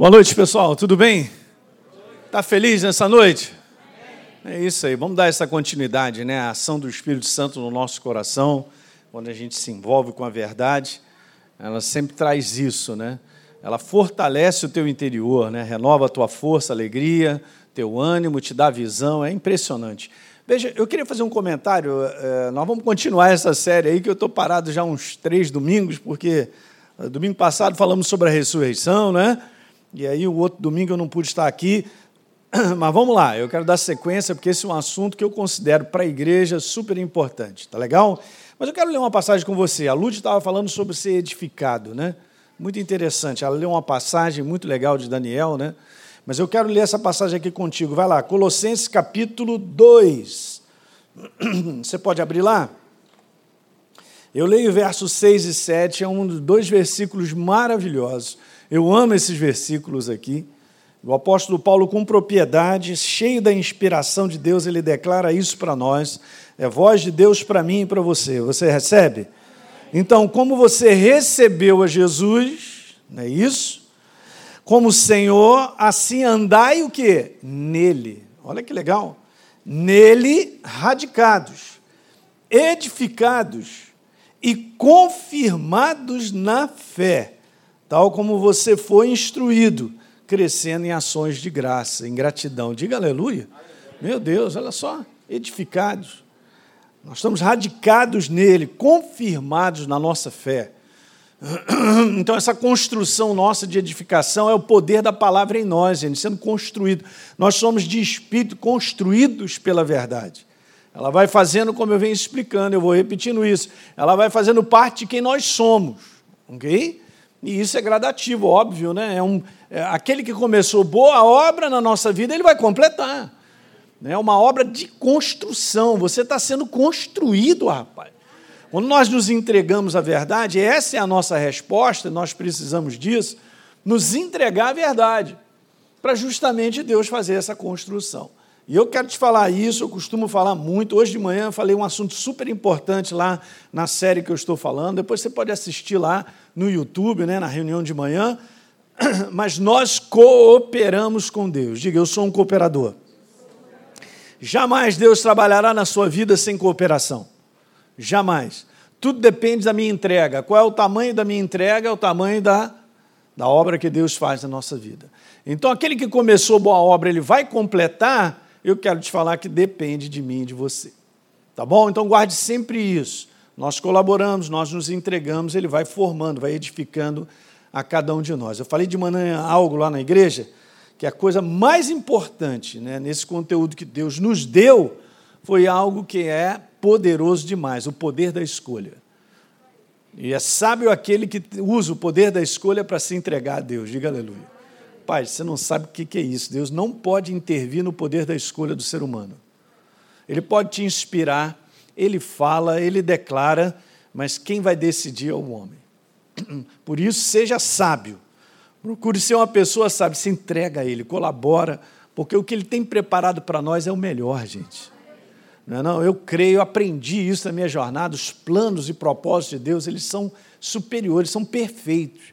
Boa noite, pessoal. Tudo bem? Tá feliz nessa noite? É isso aí. Vamos dar essa continuidade, né? A ação do Espírito Santo no nosso coração, quando a gente se envolve com a verdade, ela sempre traz isso, né? Ela fortalece o teu interior, né? Renova a tua força, alegria, teu ânimo, te dá visão. É impressionante. Veja, eu queria fazer um comentário. É, nós vamos continuar essa série aí, que eu estou parado já uns três domingos, porque eh, domingo passado falamos sobre a ressurreição, né? E aí o outro domingo eu não pude estar aqui, mas vamos lá, eu quero dar sequência, porque esse é um assunto que eu considero para a igreja super importante, tá legal? Mas eu quero ler uma passagem com você. A Lud estava falando sobre ser edificado, né? Muito interessante. Ela leu uma passagem muito legal de Daniel, né? Mas eu quero ler essa passagem aqui contigo. Vai lá, Colossenses capítulo 2. Você pode abrir lá? Eu leio versos 6 e 7, é um dos dois versículos maravilhosos eu amo esses versículos aqui. O apóstolo Paulo, com propriedade, cheio da inspiração de Deus, ele declara isso para nós. É voz de Deus para mim e para você. Você recebe? Então, como você recebeu a Jesus, não é isso? Como Senhor, assim andai o que? Nele. Olha que legal. Nele radicados, edificados e confirmados na fé tal como você foi instruído, crescendo em ações de graça, em gratidão. Diga aleluia. Meu Deus, olha só, edificados. Nós estamos radicados nele, confirmados na nossa fé. Então, essa construção nossa de edificação é o poder da palavra em nós, gente, sendo construído. Nós somos de espírito construídos pela verdade. Ela vai fazendo, como eu venho explicando, eu vou repetindo isso, ela vai fazendo parte de quem nós somos, ok? E isso é gradativo, óbvio, né? É um, é, aquele que começou boa obra na nossa vida, ele vai completar. É uma obra de construção. Você está sendo construído, rapaz. Quando nós nos entregamos à verdade, essa é a nossa resposta, nós precisamos disso, nos entregar à verdade, para justamente Deus fazer essa construção. E eu quero te falar isso, eu costumo falar muito. Hoje de manhã eu falei um assunto super importante lá na série que eu estou falando. Depois você pode assistir lá no YouTube, né, na reunião de manhã. Mas nós cooperamos com Deus. Diga, eu sou um cooperador. Jamais Deus trabalhará na sua vida sem cooperação. Jamais. Tudo depende da minha entrega. Qual é o tamanho da minha entrega? É o tamanho da, da obra que Deus faz na nossa vida. Então, aquele que começou boa obra, ele vai completar eu quero te falar que depende de mim e de você. Tá bom? Então guarde sempre isso. Nós colaboramos, nós nos entregamos, ele vai formando, vai edificando a cada um de nós. Eu falei de manhã algo lá na igreja, que a coisa mais importante né, nesse conteúdo que Deus nos deu foi algo que é poderoso demais o poder da escolha. E é sábio aquele que usa o poder da escolha para se entregar a Deus. Diga aleluia. Pai, você não sabe o que é isso. Deus não pode intervir no poder da escolha do ser humano. Ele pode te inspirar, ele fala, ele declara, mas quem vai decidir é o homem. Por isso, seja sábio. Procure ser uma pessoa sábia, se entrega a ele, colabora, porque o que ele tem preparado para nós é o melhor, gente. Não, é não, eu creio, eu aprendi isso na minha jornada. Os planos e propósitos de Deus, eles são superiores, são perfeitos.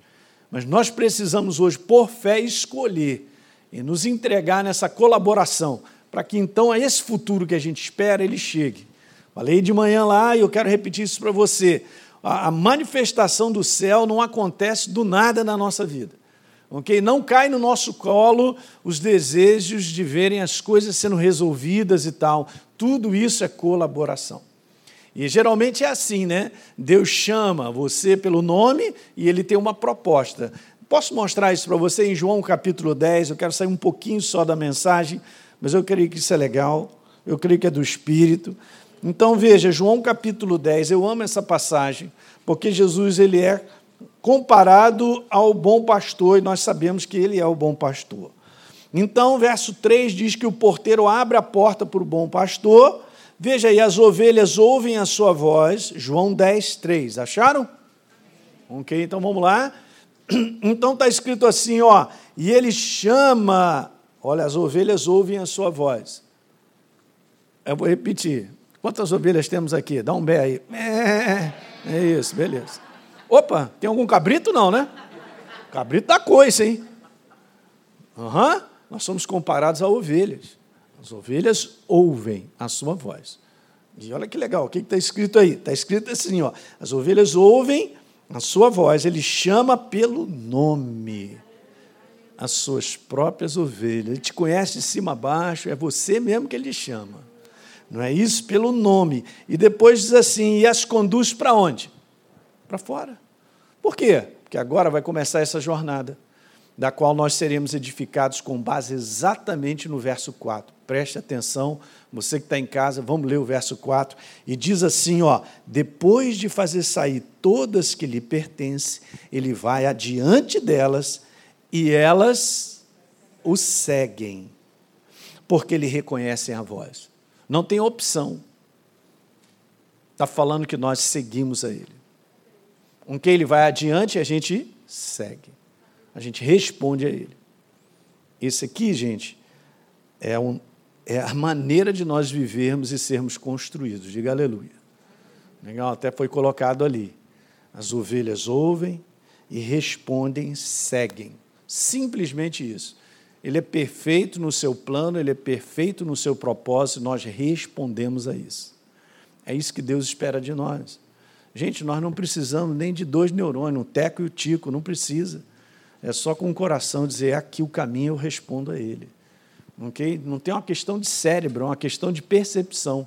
Mas nós precisamos hoje, por fé, escolher e nos entregar nessa colaboração, para que então esse futuro que a gente espera ele chegue. Falei de manhã lá e eu quero repetir isso para você. A manifestação do céu não acontece do nada na nossa vida. ok? Não cai no nosso colo os desejos de verem as coisas sendo resolvidas e tal. Tudo isso é colaboração. E geralmente é assim, né? Deus chama você pelo nome e ele tem uma proposta. Posso mostrar isso para você em João capítulo 10? Eu quero sair um pouquinho só da mensagem, mas eu creio que isso é legal. Eu creio que é do Espírito. Então veja, João capítulo 10, eu amo essa passagem, porque Jesus ele é comparado ao bom pastor e nós sabemos que ele é o bom pastor. Então, verso 3 diz que o porteiro abre a porta para o bom pastor Veja aí, as ovelhas ouvem a sua voz, João 10, 3. Acharam? Ok, então vamos lá. Então está escrito assim, ó, e ele chama, olha, as ovelhas ouvem a sua voz. Eu vou repetir. Quantas ovelhas temos aqui? Dá um bé aí. É, é isso, beleza. Opa, tem algum cabrito não, né? Cabrito da coisa, hein? Uhum. Nós somos comparados a ovelhas. As ovelhas ouvem a sua voz. E olha que legal, o que está escrito aí? Está escrito assim: ó, as ovelhas ouvem a sua voz, ele chama pelo nome as suas próprias ovelhas. Ele te conhece de cima a baixo, é você mesmo que ele chama. Não é isso? Pelo nome. E depois diz assim: e as conduz para onde? Para fora. Por quê? Porque agora vai começar essa jornada, da qual nós seremos edificados com base exatamente no verso 4. Preste atenção, você que está em casa, vamos ler o verso 4. E diz assim: ó, depois de fazer sair todas que lhe pertencem, ele vai adiante delas e elas o seguem, porque lhe reconhecem a voz. Não tem opção. Está falando que nós seguimos a Ele. Com que Ele vai adiante, a gente segue. A gente responde a Ele. Isso aqui, gente, é, um, é a maneira de nós vivermos e sermos construídos. Diga aleluia. Legal, até foi colocado ali. As ovelhas ouvem e respondem, seguem. Simplesmente isso. Ele é perfeito no seu plano, ele é perfeito no seu propósito, nós respondemos a isso. É isso que Deus espera de nós. Gente, nós não precisamos nem de dois neurônios, o teco e o tico, não precisa. É só com o coração dizer, é aqui o caminho, eu respondo a ele. Okay? Não tem uma questão de cérebro, é uma questão de percepção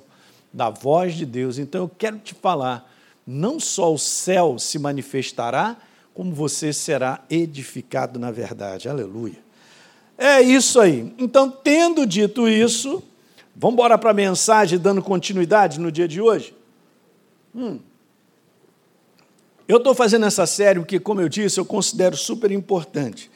da voz de Deus. Então eu quero te falar, não só o céu se manifestará, como você será edificado na verdade. Aleluia. É isso aí. Então, tendo dito isso, vamos embora para a mensagem, dando continuidade no dia de hoje? Hum. Eu estou fazendo essa série porque, como eu disse, eu considero super importante.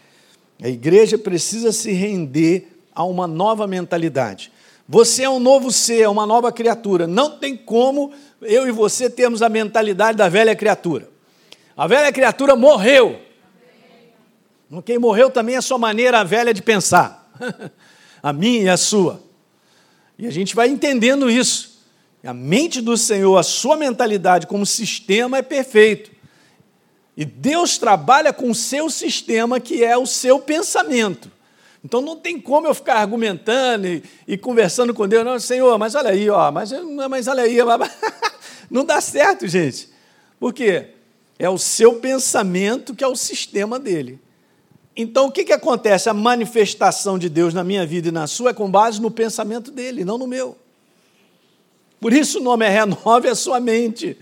A igreja precisa se render a uma nova mentalidade. Você é um novo ser, é uma nova criatura. Não tem como eu e você termos a mentalidade da velha criatura. A velha criatura morreu. Quem morreu também é a sua maneira velha de pensar. a minha e a sua. E a gente vai entendendo isso. A mente do Senhor, a sua mentalidade como sistema é perfeito. E Deus trabalha com o seu sistema, que é o seu pensamento. Então não tem como eu ficar argumentando e, e conversando com Deus, não, Senhor, mas olha aí, ó, mas, mas olha aí, não dá certo, gente. Por quê? É o seu pensamento que é o sistema dele. Então, o que, que acontece? A manifestação de Deus na minha vida e na sua é com base no pensamento dele, não no meu. Por isso o nome é Renove a Sua Mente.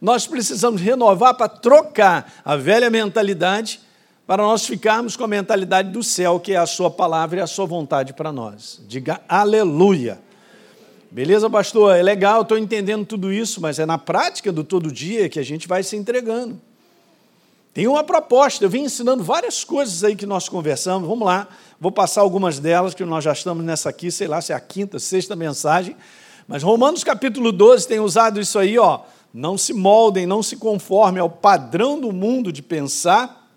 Nós precisamos renovar para trocar a velha mentalidade para nós ficarmos com a mentalidade do céu, que é a Sua palavra e a Sua vontade para nós. Diga aleluia. Beleza, pastor? É legal, estou entendendo tudo isso, mas é na prática do todo dia que a gente vai se entregando. Tem uma proposta, eu vim ensinando várias coisas aí que nós conversamos, vamos lá, vou passar algumas delas, que nós já estamos nessa aqui, sei lá se é a quinta, sexta mensagem, mas Romanos capítulo 12 tem usado isso aí, ó, não se moldem, não se conformem ao padrão do mundo de pensar.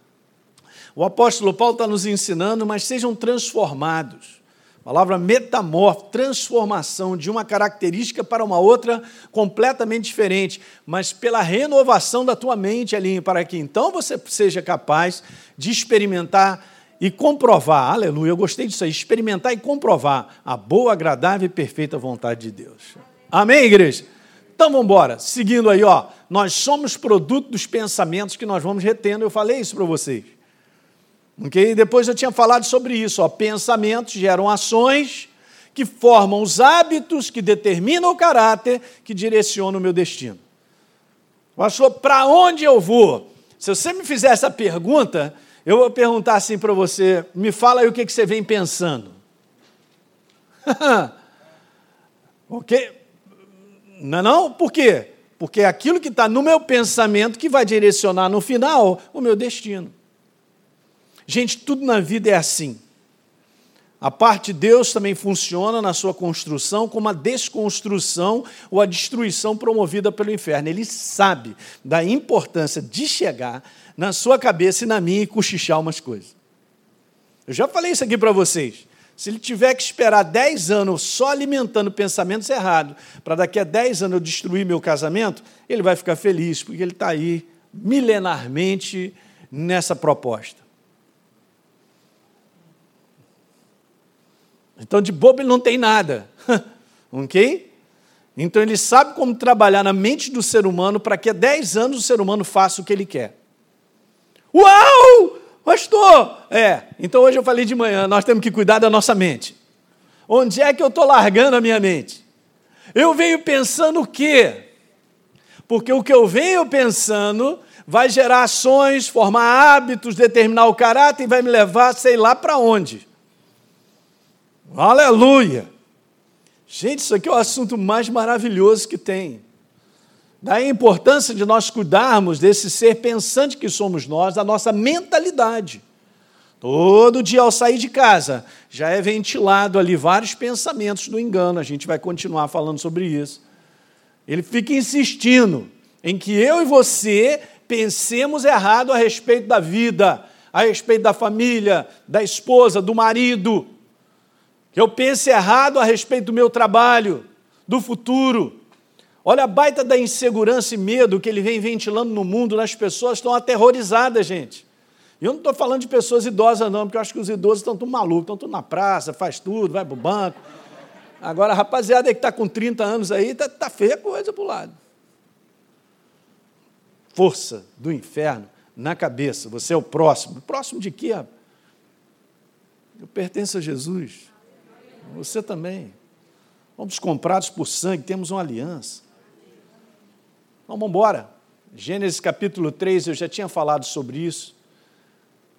O apóstolo Paulo está nos ensinando, mas sejam transformados palavra metamorfo, transformação de uma característica para uma outra completamente diferente, mas pela renovação da tua mente, ali, para que então você seja capaz de experimentar e comprovar, aleluia, eu gostei disso aí, experimentar e comprovar a boa, agradável e perfeita vontade de Deus. Amém, igreja? Então vamos embora, seguindo aí, ó, nós somos produto dos pensamentos que nós vamos retendo, eu falei isso para vocês. Okay? Depois eu tinha falado sobre isso. Ó. Pensamentos geram ações que formam os hábitos que determinam o caráter que direcionam o meu destino. Pastor, para onde eu vou? Se você me fizer essa pergunta, eu vou perguntar assim para você: me fala aí o que, que você vem pensando. ok? Não, é não? Por quê? Porque é aquilo que está no meu pensamento que vai direcionar no final o meu destino. Gente, tudo na vida é assim. A parte de Deus também funciona na sua construção como a desconstrução ou a destruição promovida pelo inferno. Ele sabe da importância de chegar na sua cabeça e na minha e cochichar umas coisas. Eu já falei isso aqui para vocês. Se ele tiver que esperar 10 anos só alimentando pensamentos errados, para daqui a 10 anos eu destruir meu casamento, ele vai ficar feliz, porque ele está aí milenarmente nessa proposta. Então, de bobo ele não tem nada. ok? Então, ele sabe como trabalhar na mente do ser humano para que há 10 anos o ser humano faça o que ele quer. Uau! Pastor! É, então hoje eu falei de manhã, nós temos que cuidar da nossa mente. Onde é que eu estou largando a minha mente? Eu venho pensando o quê? Porque o que eu venho pensando vai gerar ações, formar hábitos, determinar o caráter e vai me levar, sei lá para onde. Aleluia! Gente, isso aqui é o assunto mais maravilhoso que tem. Daí a importância de nós cuidarmos desse ser pensante que somos nós, da nossa mentalidade. Todo dia ao sair de casa, já é ventilado ali vários pensamentos do engano, a gente vai continuar falando sobre isso. Ele fica insistindo em que eu e você pensemos errado a respeito da vida, a respeito da família, da esposa, do marido. Que eu pense errado a respeito do meu trabalho, do futuro. Olha a baita da insegurança e medo que ele vem ventilando no mundo, as pessoas estão aterrorizadas, gente. E eu não estou falando de pessoas idosas, não, porque eu acho que os idosos estão tudo malucos, estão tudo na praça, faz tudo, vai para o banco. Agora, a rapaziada que está com 30 anos aí, está tá feia coisa para o lado. Força do inferno na cabeça. Você é o próximo. Próximo de quê? Eu pertenço a Jesus. Você também. Fomos comprados por sangue, temos uma aliança. Então, vamos embora. Gênesis capítulo 3, eu já tinha falado sobre isso.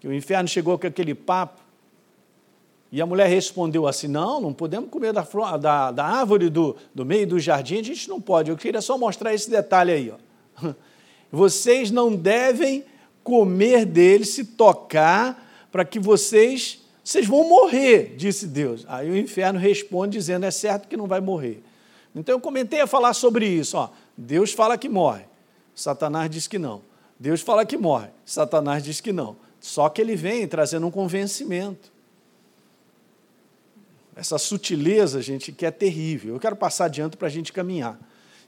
Que o inferno chegou com aquele papo. E a mulher respondeu assim: Não, não podemos comer da, da, da árvore do, do meio do jardim, a gente não pode. Eu queria só mostrar esse detalhe aí. Ó. Vocês não devem comer dele, se tocar, para que vocês vocês vão morrer, disse Deus. Aí o inferno responde dizendo: é certo que não vai morrer. Então eu comentei a falar sobre isso. Ó. Deus fala que morre, Satanás diz que não. Deus fala que morre, Satanás diz que não. Só que ele vem trazendo um convencimento. Essa sutileza, gente, que é terrível. Eu quero passar adiante para a gente caminhar.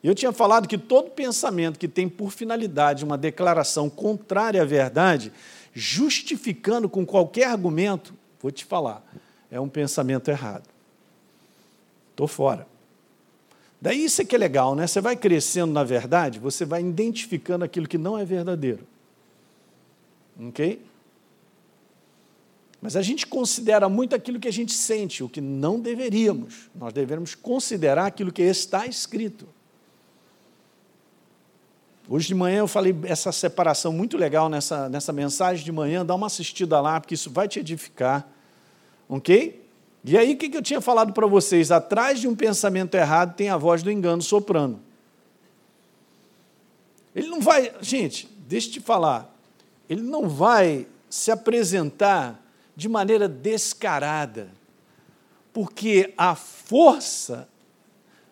Eu tinha falado que todo pensamento que tem por finalidade uma declaração contrária à verdade, justificando com qualquer argumento, Vou te falar, é um pensamento errado. Estou fora. Daí isso é que é legal, né? Você vai crescendo na verdade, você vai identificando aquilo que não é verdadeiro. Ok? Mas a gente considera muito aquilo que a gente sente, o que não deveríamos. Nós devemos considerar aquilo que está escrito. Hoje de manhã eu falei essa separação muito legal nessa, nessa mensagem de manhã, dá uma assistida lá, porque isso vai te edificar. Ok? E aí, o que eu tinha falado para vocês? Atrás de um pensamento errado tem a voz do engano soprando. Ele não vai, gente, deixa eu te falar, ele não vai se apresentar de maneira descarada, porque a força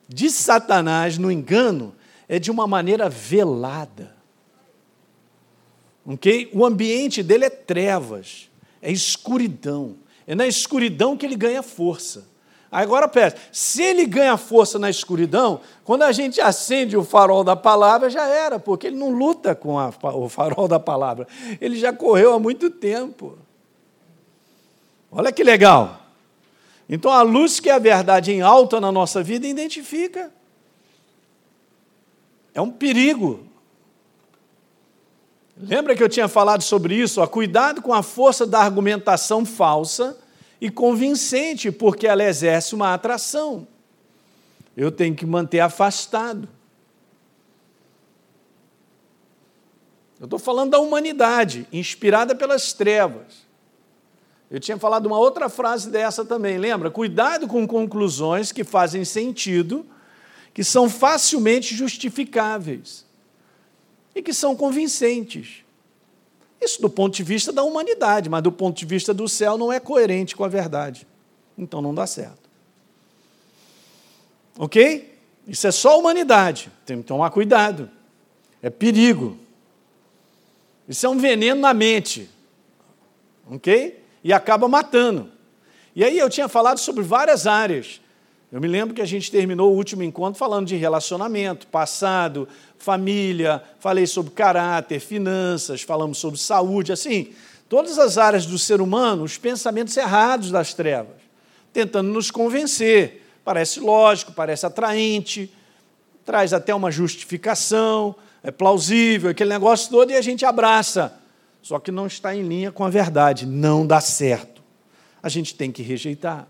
de Satanás no engano é de uma maneira velada. Ok? O ambiente dele é trevas, é escuridão. É na escuridão que ele ganha força. Agora presta, se ele ganha força na escuridão, quando a gente acende o farol da palavra, já era, porque ele não luta com a, o farol da palavra. Ele já correu há muito tempo. Olha que legal. Então a luz que é a verdade em alta na nossa vida identifica. É um perigo. Lembra que eu tinha falado sobre isso? Ó, cuidado com a força da argumentação falsa e convincente, porque ela exerce uma atração. Eu tenho que manter afastado. Eu estou falando da humanidade, inspirada pelas trevas. Eu tinha falado uma outra frase dessa também, lembra? Cuidado com conclusões que fazem sentido que são facilmente justificáveis e que são convincentes. Isso do ponto de vista da humanidade, mas do ponto de vista do céu não é coerente com a verdade. Então não dá certo. Ok? Isso é só humanidade. Tem que tomar cuidado. É perigo. Isso é um veneno na mente. Ok? E acaba matando. E aí eu tinha falado sobre várias áreas. Eu me lembro que a gente terminou o último encontro falando de relacionamento, passado, família, falei sobre caráter, finanças, falamos sobre saúde, assim, todas as áreas do ser humano, os pensamentos errados das trevas. tentando nos convencer. Parece lógico, parece atraente, traz até uma justificação, é plausível, aquele negócio todo, e a gente abraça. Só que não está em linha com a verdade, não dá certo. A gente tem que rejeitar.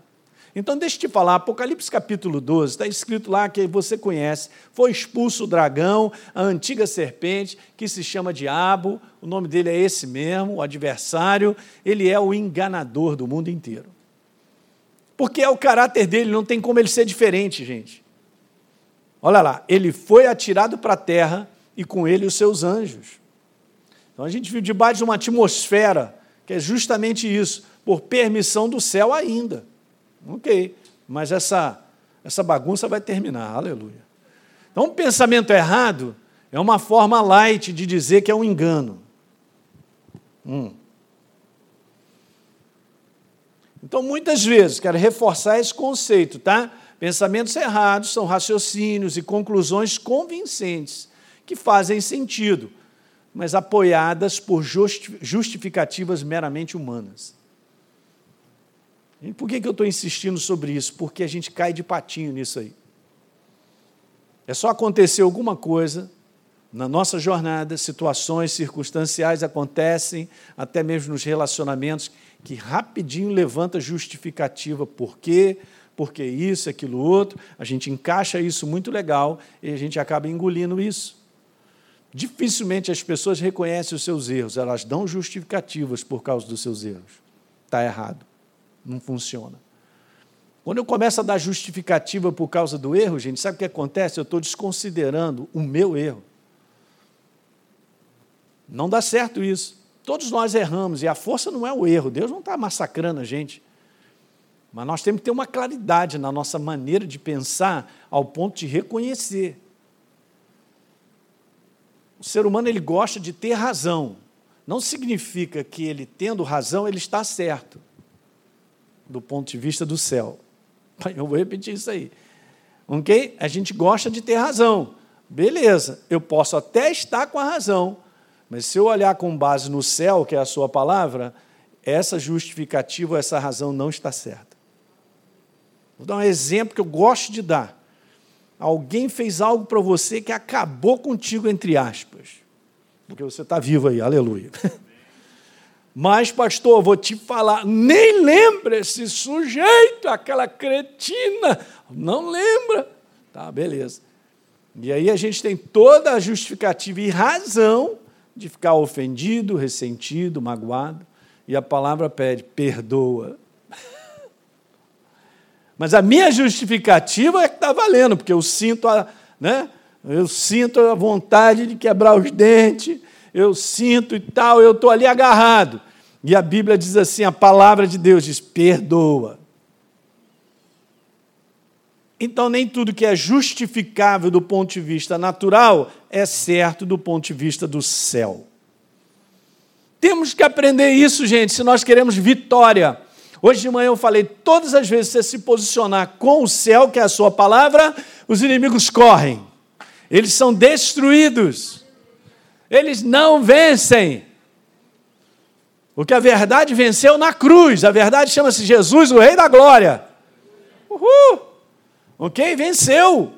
Então, deixa eu te falar, Apocalipse capítulo 12, está escrito lá que você conhece: foi expulso o dragão, a antiga serpente, que se chama Diabo, o nome dele é esse mesmo, o adversário, ele é o enganador do mundo inteiro. Porque é o caráter dele, não tem como ele ser diferente, gente. Olha lá, ele foi atirado para a terra e com ele os seus anjos. Então a gente vive debaixo de uma atmosfera que é justamente isso, por permissão do céu ainda. Ok, mas essa, essa bagunça vai terminar, aleluia. Então, um pensamento errado é uma forma light de dizer que é um engano. Hum. Então, muitas vezes, quero reforçar esse conceito, tá? Pensamentos errados são raciocínios e conclusões convincentes que fazem sentido, mas apoiadas por justificativas meramente humanas. Por que, que eu estou insistindo sobre isso? Porque a gente cai de patinho nisso aí. É só acontecer alguma coisa na nossa jornada, situações circunstanciais acontecem, até mesmo nos relacionamentos, que rapidinho levanta justificativa. Por quê? Porque isso, aquilo, outro. A gente encaixa isso muito legal e a gente acaba engolindo isso. Dificilmente as pessoas reconhecem os seus erros, elas dão justificativas por causa dos seus erros. Está errado não funciona. Quando eu começo a dar justificativa por causa do erro, gente, sabe o que acontece? Eu estou desconsiderando o meu erro. Não dá certo isso. Todos nós erramos, e a força não é o erro, Deus não está massacrando a gente. Mas nós temos que ter uma claridade na nossa maneira de pensar ao ponto de reconhecer. O ser humano ele gosta de ter razão. Não significa que ele tendo razão ele está certo do ponto de vista do céu. Eu vou repetir isso aí. Ok? A gente gosta de ter razão. Beleza, eu posso até estar com a razão, mas se eu olhar com base no céu, que é a sua palavra, essa justificativa, essa razão não está certa. Vou dar um exemplo que eu gosto de dar. Alguém fez algo para você que acabou contigo, entre aspas. Porque você está vivo aí, aleluia. Mas, pastor, vou te falar, nem lembra esse sujeito, aquela cretina. Não lembra. Tá, beleza. E aí a gente tem toda a justificativa e razão de ficar ofendido, ressentido, magoado. E a palavra pede: perdoa. Mas a minha justificativa é que está valendo, porque eu sinto a, né, eu sinto a vontade de quebrar os dentes, eu sinto e tal, eu estou ali agarrado. E a Bíblia diz assim: a palavra de Deus diz: perdoa. Então, nem tudo que é justificável do ponto de vista natural é certo do ponto de vista do céu. Temos que aprender isso, gente, se nós queremos vitória. Hoje de manhã eu falei: todas as vezes que você se posicionar com o céu, que é a sua palavra, os inimigos correm, eles são destruídos, eles não vencem. Porque a verdade venceu na cruz. A verdade chama-se Jesus, o Rei da Glória. Uhul! Ok? Venceu.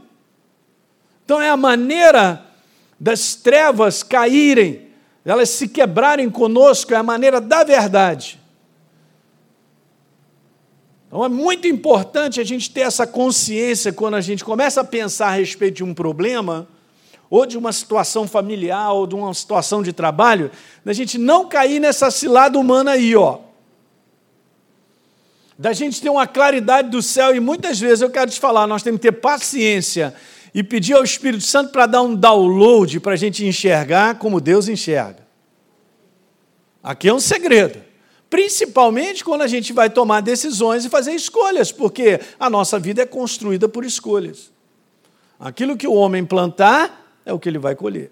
Então é a maneira das trevas caírem, elas se quebrarem conosco, é a maneira da verdade. Então é muito importante a gente ter essa consciência quando a gente começa a pensar a respeito de um problema ou de uma situação familiar, ou de uma situação de trabalho, da gente não cair nessa cilada humana aí, ó. Da gente ter uma claridade do céu, e muitas vezes eu quero te falar, nós temos que ter paciência e pedir ao Espírito Santo para dar um download para a gente enxergar como Deus enxerga. Aqui é um segredo. Principalmente quando a gente vai tomar decisões e fazer escolhas, porque a nossa vida é construída por escolhas. Aquilo que o homem plantar, é o que ele vai colher.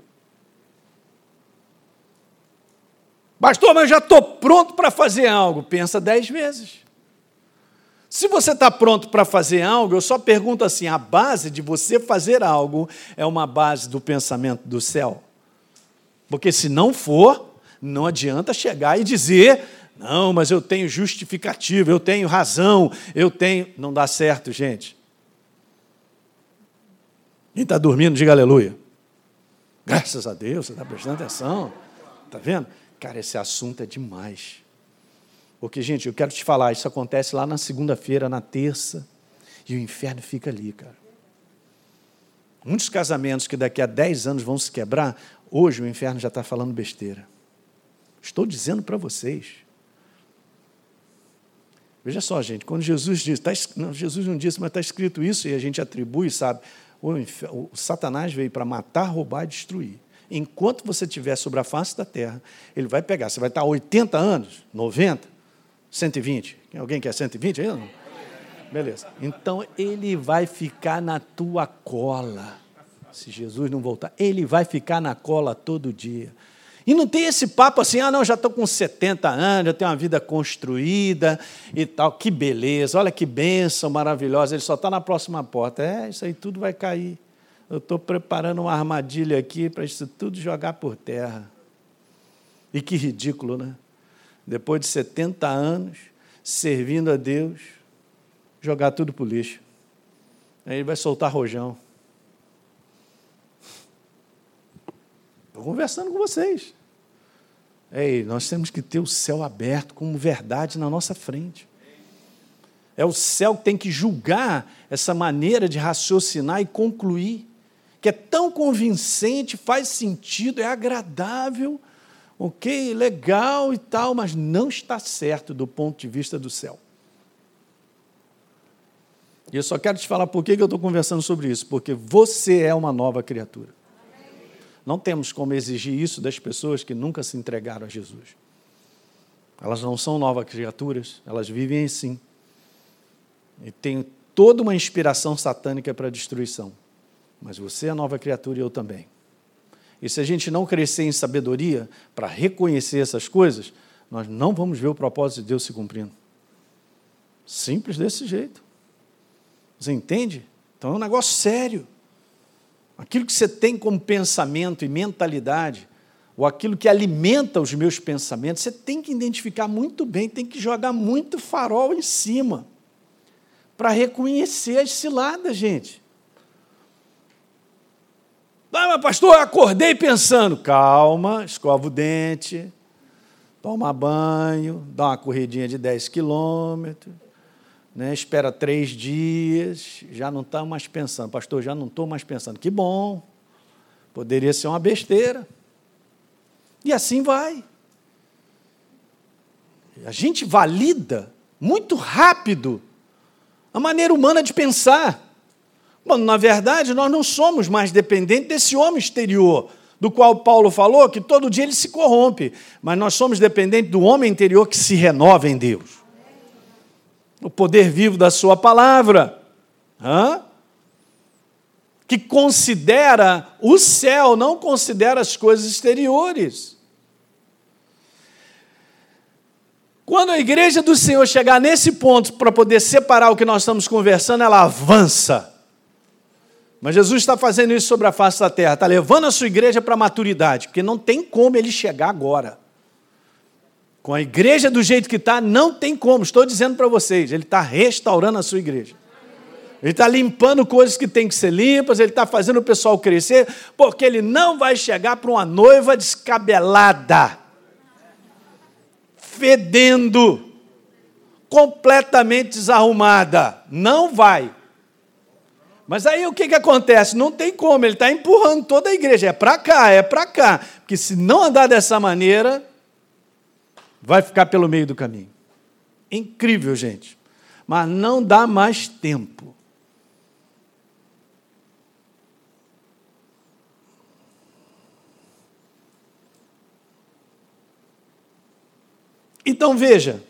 Pastor, mas eu já estou pronto para fazer algo. Pensa dez vezes. Se você está pronto para fazer algo, eu só pergunto assim: a base de você fazer algo é uma base do pensamento do céu? Porque se não for, não adianta chegar e dizer, Não, mas eu tenho justificativa, eu tenho razão, eu tenho. Não dá certo, gente. Quem está dormindo, diga aleluia. Graças a Deus, você está prestando atenção. Está vendo? Cara, esse assunto é demais. Porque, gente, eu quero te falar, isso acontece lá na segunda-feira, na terça, e o inferno fica ali, cara. Muitos casamentos que daqui a 10 anos vão se quebrar, hoje o inferno já está falando besteira. Estou dizendo para vocês. Veja só, gente, quando Jesus diz, tá, não, Jesus não disse, mas está escrito isso e a gente atribui, sabe? O, o Satanás veio para matar, roubar e destruir. Enquanto você estiver sobre a face da terra, ele vai pegar. Você vai estar 80 anos, 90, 120. Alguém quer 120 ainda? Beleza. Então ele vai ficar na tua cola. Se Jesus não voltar, ele vai ficar na cola todo dia. E não tem esse papo assim, ah, não, já estou com 70 anos, já tenho uma vida construída e tal. Que beleza, olha que bênção maravilhosa. Ele só está na próxima porta. É, isso aí tudo vai cair. Eu estou preparando uma armadilha aqui para isso tudo jogar por terra. E que ridículo, né? Depois de 70 anos, servindo a Deus, jogar tudo para o lixo. Aí ele vai soltar rojão. Estou conversando com vocês. Ei, nós temos que ter o céu aberto como verdade na nossa frente. É o céu que tem que julgar essa maneira de raciocinar e concluir, que é tão convincente, faz sentido, é agradável, ok, legal e tal, mas não está certo do ponto de vista do céu. E eu só quero te falar por que eu estou conversando sobre isso, porque você é uma nova criatura. Não temos como exigir isso das pessoas que nunca se entregaram a Jesus. Elas não são novas criaturas, elas vivem assim. E tem toda uma inspiração satânica para a destruição. Mas você é nova criatura e eu também. E se a gente não crescer em sabedoria para reconhecer essas coisas, nós não vamos ver o propósito de Deus se cumprindo. Simples desse jeito. Você entende? Então é um negócio sério aquilo que você tem como pensamento e mentalidade, ou aquilo que alimenta os meus pensamentos, você tem que identificar muito bem, tem que jogar muito farol em cima, para reconhecer as ciladas, gente. Ah, mas pastor, eu acordei pensando, calma, escova o dente, toma banho, dá uma corridinha de 10 quilômetros, né, espera três dias, já não está mais pensando, pastor, já não estou mais pensando. Que bom, poderia ser uma besteira. E assim vai. A gente valida muito rápido a maneira humana de pensar. Quando, na verdade, nós não somos mais dependentes desse homem exterior, do qual Paulo falou que todo dia ele se corrompe, mas nós somos dependentes do homem interior que se renova em Deus o poder vivo da Sua palavra, Hã? que considera o céu, não considera as coisas exteriores. Quando a igreja do Senhor chegar nesse ponto para poder separar o que nós estamos conversando, ela avança. Mas Jesus está fazendo isso sobre a face da terra, está levando a sua igreja para a maturidade, porque não tem como ele chegar agora. Com a igreja do jeito que está, não tem como. Estou dizendo para vocês, ele está restaurando a sua igreja. Ele está limpando coisas que têm que ser limpas, ele está fazendo o pessoal crescer, porque ele não vai chegar para uma noiva descabelada, fedendo, completamente desarrumada. Não vai. Mas aí o que, que acontece? Não tem como, ele está empurrando toda a igreja. É para cá, é para cá. Porque se não andar dessa maneira, vai ficar pelo meio do caminho. Incrível, gente. Mas não dá mais tempo. Então veja,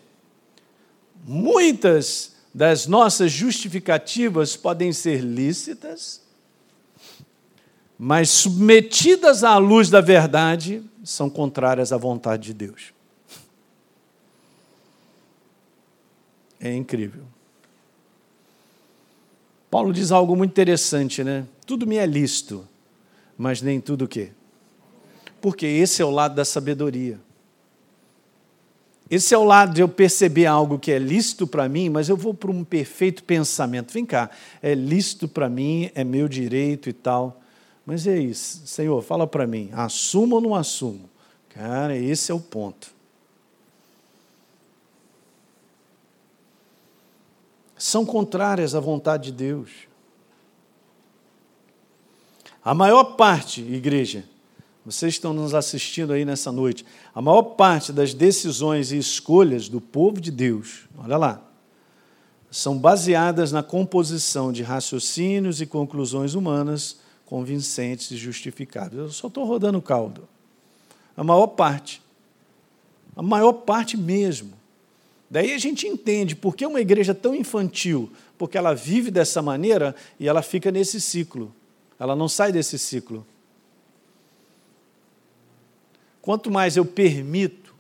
muitas das nossas justificativas podem ser lícitas, mas submetidas à luz da verdade, são contrárias à vontade de Deus. É incrível. Paulo diz algo muito interessante, né? Tudo me é lícito, mas nem tudo o quê? Porque esse é o lado da sabedoria. Esse é o lado de eu perceber algo que é lícito para mim, mas eu vou para um perfeito pensamento. Vem cá, é lícito para mim, é meu direito e tal. Mas é isso, Senhor, fala para mim, assumo ou não assumo? Cara, esse é o ponto. São contrárias à vontade de Deus. A maior parte, igreja, vocês estão nos assistindo aí nessa noite, a maior parte das decisões e escolhas do povo de Deus, olha lá, são baseadas na composição de raciocínios e conclusões humanas convincentes e justificáveis. Eu só estou rodando caldo. A maior parte. A maior parte mesmo. Daí a gente entende por que uma igreja tão infantil, porque ela vive dessa maneira e ela fica nesse ciclo. Ela não sai desse ciclo. Quanto mais eu permito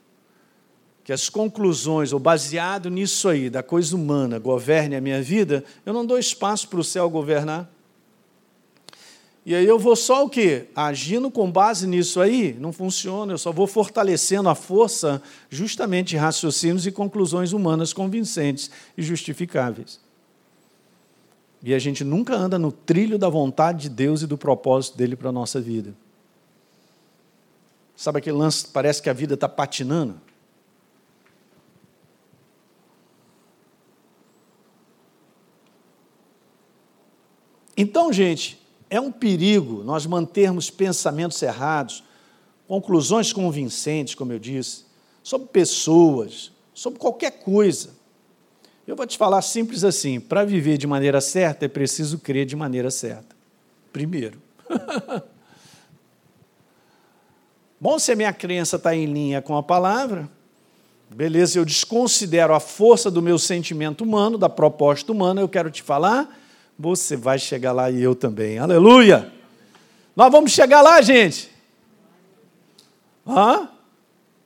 que as conclusões, ou baseado nisso aí, da coisa humana, governe a minha vida, eu não dou espaço para o céu governar. E aí eu vou só o quê? Agindo com base nisso aí, não funciona, eu só vou fortalecendo a força justamente de raciocínios e conclusões humanas convincentes e justificáveis. E a gente nunca anda no trilho da vontade de Deus e do propósito dele para a nossa vida. Sabe aquele lance, parece que a vida está patinando? Então, gente, é um perigo nós mantermos pensamentos errados, conclusões convincentes, como eu disse, sobre pessoas, sobre qualquer coisa. Eu vou te falar simples assim: para viver de maneira certa é preciso crer de maneira certa. Primeiro. Bom, se a minha crença está em linha com a palavra, beleza, eu desconsidero a força do meu sentimento humano, da proposta humana, eu quero te falar, você vai chegar lá e eu também. Aleluia! Nós vamos chegar lá, gente. Hã?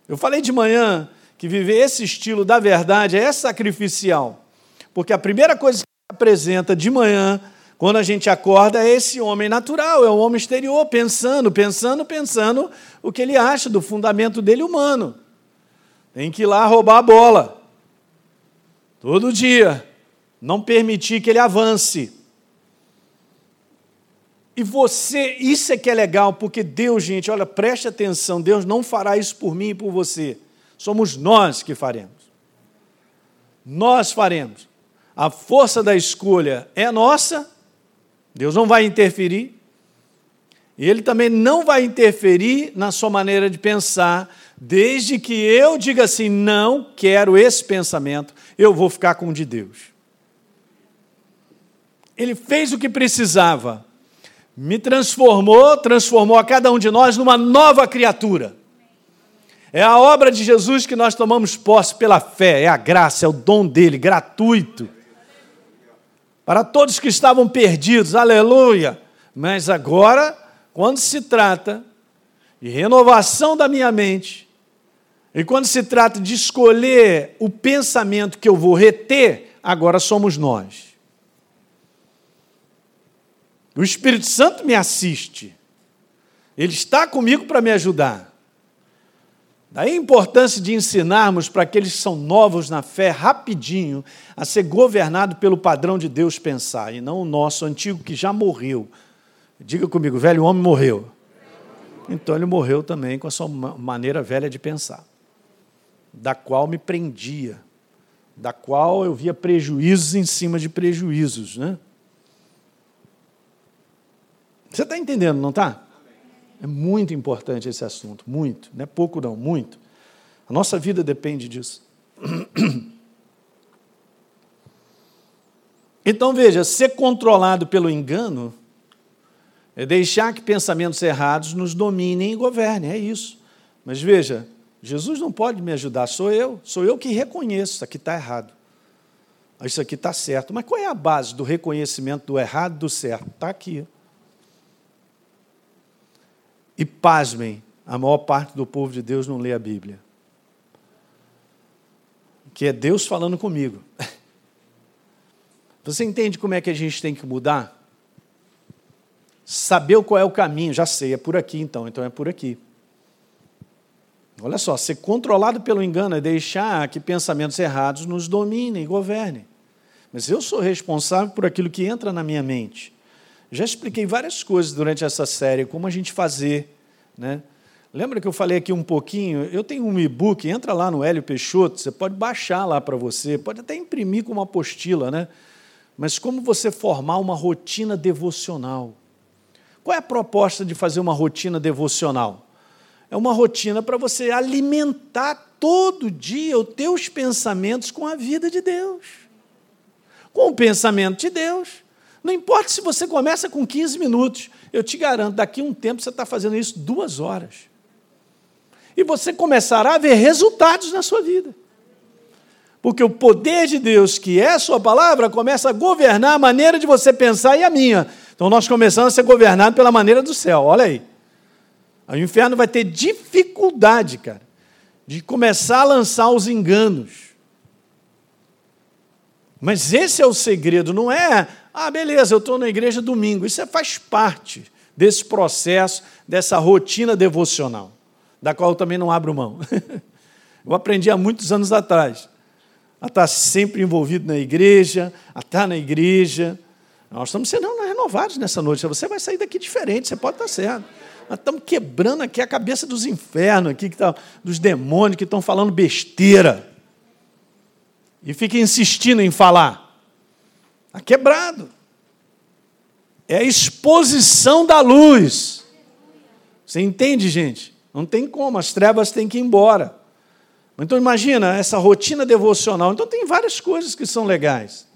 Eu falei de manhã que viver esse estilo da verdade é sacrificial. Porque a primeira coisa que apresenta de manhã quando a gente acorda, é esse homem natural, é o homem exterior, pensando, pensando, pensando o que ele acha do fundamento dele humano. Tem que ir lá roubar a bola. Todo dia. Não permitir que ele avance. E você, isso é que é legal, porque Deus, gente, olha, preste atenção, Deus não fará isso por mim e por você. Somos nós que faremos. Nós faremos. A força da escolha é nossa Deus não vai interferir. E Ele também não vai interferir na sua maneira de pensar, desde que eu diga assim: não quero esse pensamento, eu vou ficar com o de Deus. Ele fez o que precisava, me transformou, transformou a cada um de nós numa nova criatura. É a obra de Jesus que nós tomamos posse pela fé, é a graça, é o dom dele, gratuito para todos que estavam perdidos, aleluia. Mas agora, quando se trata de renovação da minha mente, e quando se trata de escolher o pensamento que eu vou reter, agora somos nós. O Espírito Santo me assiste, ele está comigo para me ajudar. Daí a importância de ensinarmos para aqueles que são novos na fé, rapidinho, a ser governado pelo padrão de Deus pensar, e não o nosso antigo que já morreu. Diga comigo, velho homem morreu. Então ele morreu também com a sua maneira velha de pensar, da qual me prendia, da qual eu via prejuízos em cima de prejuízos. Né? Você está entendendo, não está? É muito importante esse assunto, muito, não é pouco não, muito. A nossa vida depende disso. Então veja, ser controlado pelo engano é deixar que pensamentos errados nos dominem e governem, é isso. Mas veja, Jesus não pode me ajudar, sou eu, sou eu que reconheço, isso aqui está errado. Isso aqui está certo. Mas qual é a base do reconhecimento do errado do certo? Está aqui. E pasmem, a maior parte do povo de Deus não lê a Bíblia. Que é Deus falando comigo. Você entende como é que a gente tem que mudar? Saber qual é o caminho, já sei, é por aqui então, então é por aqui. Olha só, ser controlado pelo engano é deixar que pensamentos errados nos dominem e governem. Mas eu sou responsável por aquilo que entra na minha mente. Já expliquei várias coisas durante essa série, como a gente fazer. Né? Lembra que eu falei aqui um pouquinho? Eu tenho um e-book, entra lá no Hélio Peixoto, você pode baixar lá para você, pode até imprimir com uma apostila, né? Mas como você formar uma rotina devocional? Qual é a proposta de fazer uma rotina devocional? É uma rotina para você alimentar todo dia os teus pensamentos com a vida de Deus. Com o pensamento de Deus. Não importa se você começa com 15 minutos, eu te garanto, daqui a um tempo você está fazendo isso duas horas. E você começará a ver resultados na sua vida. Porque o poder de Deus, que é a sua palavra, começa a governar a maneira de você pensar e a minha. Então nós começamos a ser governados pela maneira do céu, olha aí. O inferno vai ter dificuldade, cara, de começar a lançar os enganos. Mas esse é o segredo, não é, ah, beleza, eu estou na igreja domingo. Isso é, faz parte desse processo, dessa rotina devocional, da qual eu também não abro mão. eu aprendi há muitos anos atrás a estar sempre envolvido na igreja, a estar na igreja. Nós estamos sendo renovados nessa noite. Você vai sair daqui diferente, você pode estar certo. Nós estamos quebrando aqui a cabeça dos infernos, aqui, que tá, dos demônios que estão falando besteira. E fica insistindo em falar. Está quebrado. É a exposição da luz. Você entende, gente? Não tem como, as trevas têm que ir embora. Então imagina essa rotina devocional. Então tem várias coisas que são legais.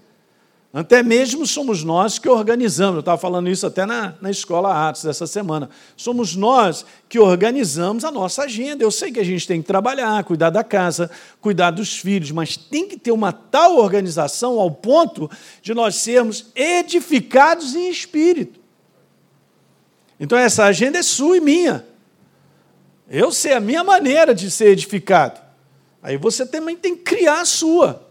Até mesmo somos nós que organizamos, eu estava falando isso até na, na escola Atos essa semana. Somos nós que organizamos a nossa agenda. Eu sei que a gente tem que trabalhar, cuidar da casa, cuidar dos filhos, mas tem que ter uma tal organização ao ponto de nós sermos edificados em espírito. Então essa agenda é sua e minha. Eu sei a minha maneira de ser edificado. Aí você também tem que criar a sua.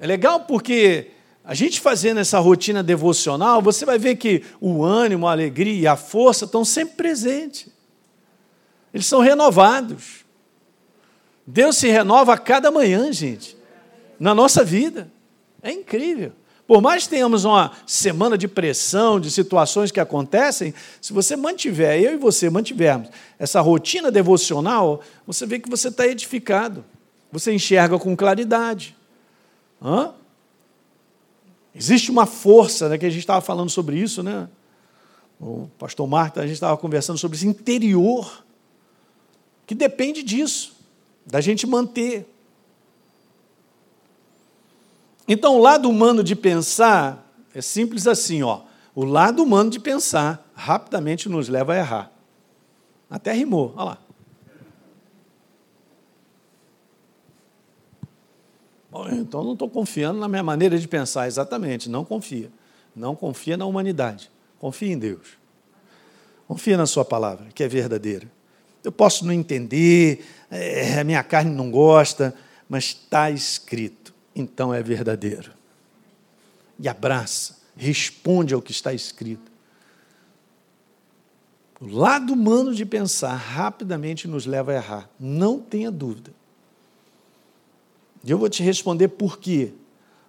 É legal porque a gente fazendo essa rotina devocional, você vai ver que o ânimo, a alegria e a força estão sempre presentes. Eles são renovados. Deus se renova a cada manhã, gente, na nossa vida. É incrível. Por mais que tenhamos uma semana de pressão, de situações que acontecem, se você mantiver, eu e você mantivermos essa rotina devocional, você vê que você está edificado. Você enxerga com claridade. Hã? Existe uma força, né, que a gente estava falando sobre isso, né? O pastor Marta, a gente estava conversando sobre esse interior, que depende disso, da gente manter. Então, o lado humano de pensar é simples assim, ó. O lado humano de pensar rapidamente nos leva a errar. Até rimou, olha lá. Então não estou confiando na minha maneira de pensar, exatamente, não confia. Não confia na humanidade, confia em Deus. Confia na Sua palavra, que é verdadeira. Eu posso não entender, é, a minha carne não gosta, mas está escrito, então é verdadeiro. E abraça, responde ao que está escrito. O lado humano de pensar rapidamente nos leva a errar, não tenha dúvida. E eu vou te responder por quê.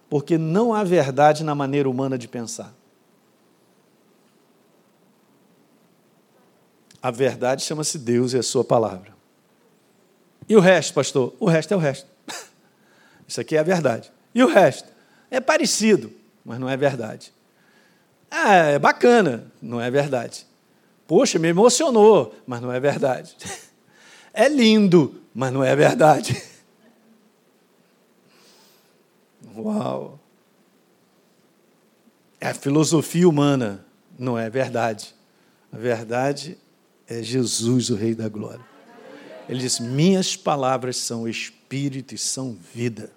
Porque não há verdade na maneira humana de pensar. A verdade chama-se Deus e a Sua palavra. E o resto, pastor? O resto é o resto. Isso aqui é a verdade. E o resto? É parecido, mas não é verdade. Ah, é bacana, não é verdade. Poxa, me emocionou, mas não é verdade. É lindo, mas não é verdade. Uau! É a filosofia humana, não é verdade. A verdade é Jesus, o Rei da Glória. Ele diz: Minhas palavras são espírito e são vida.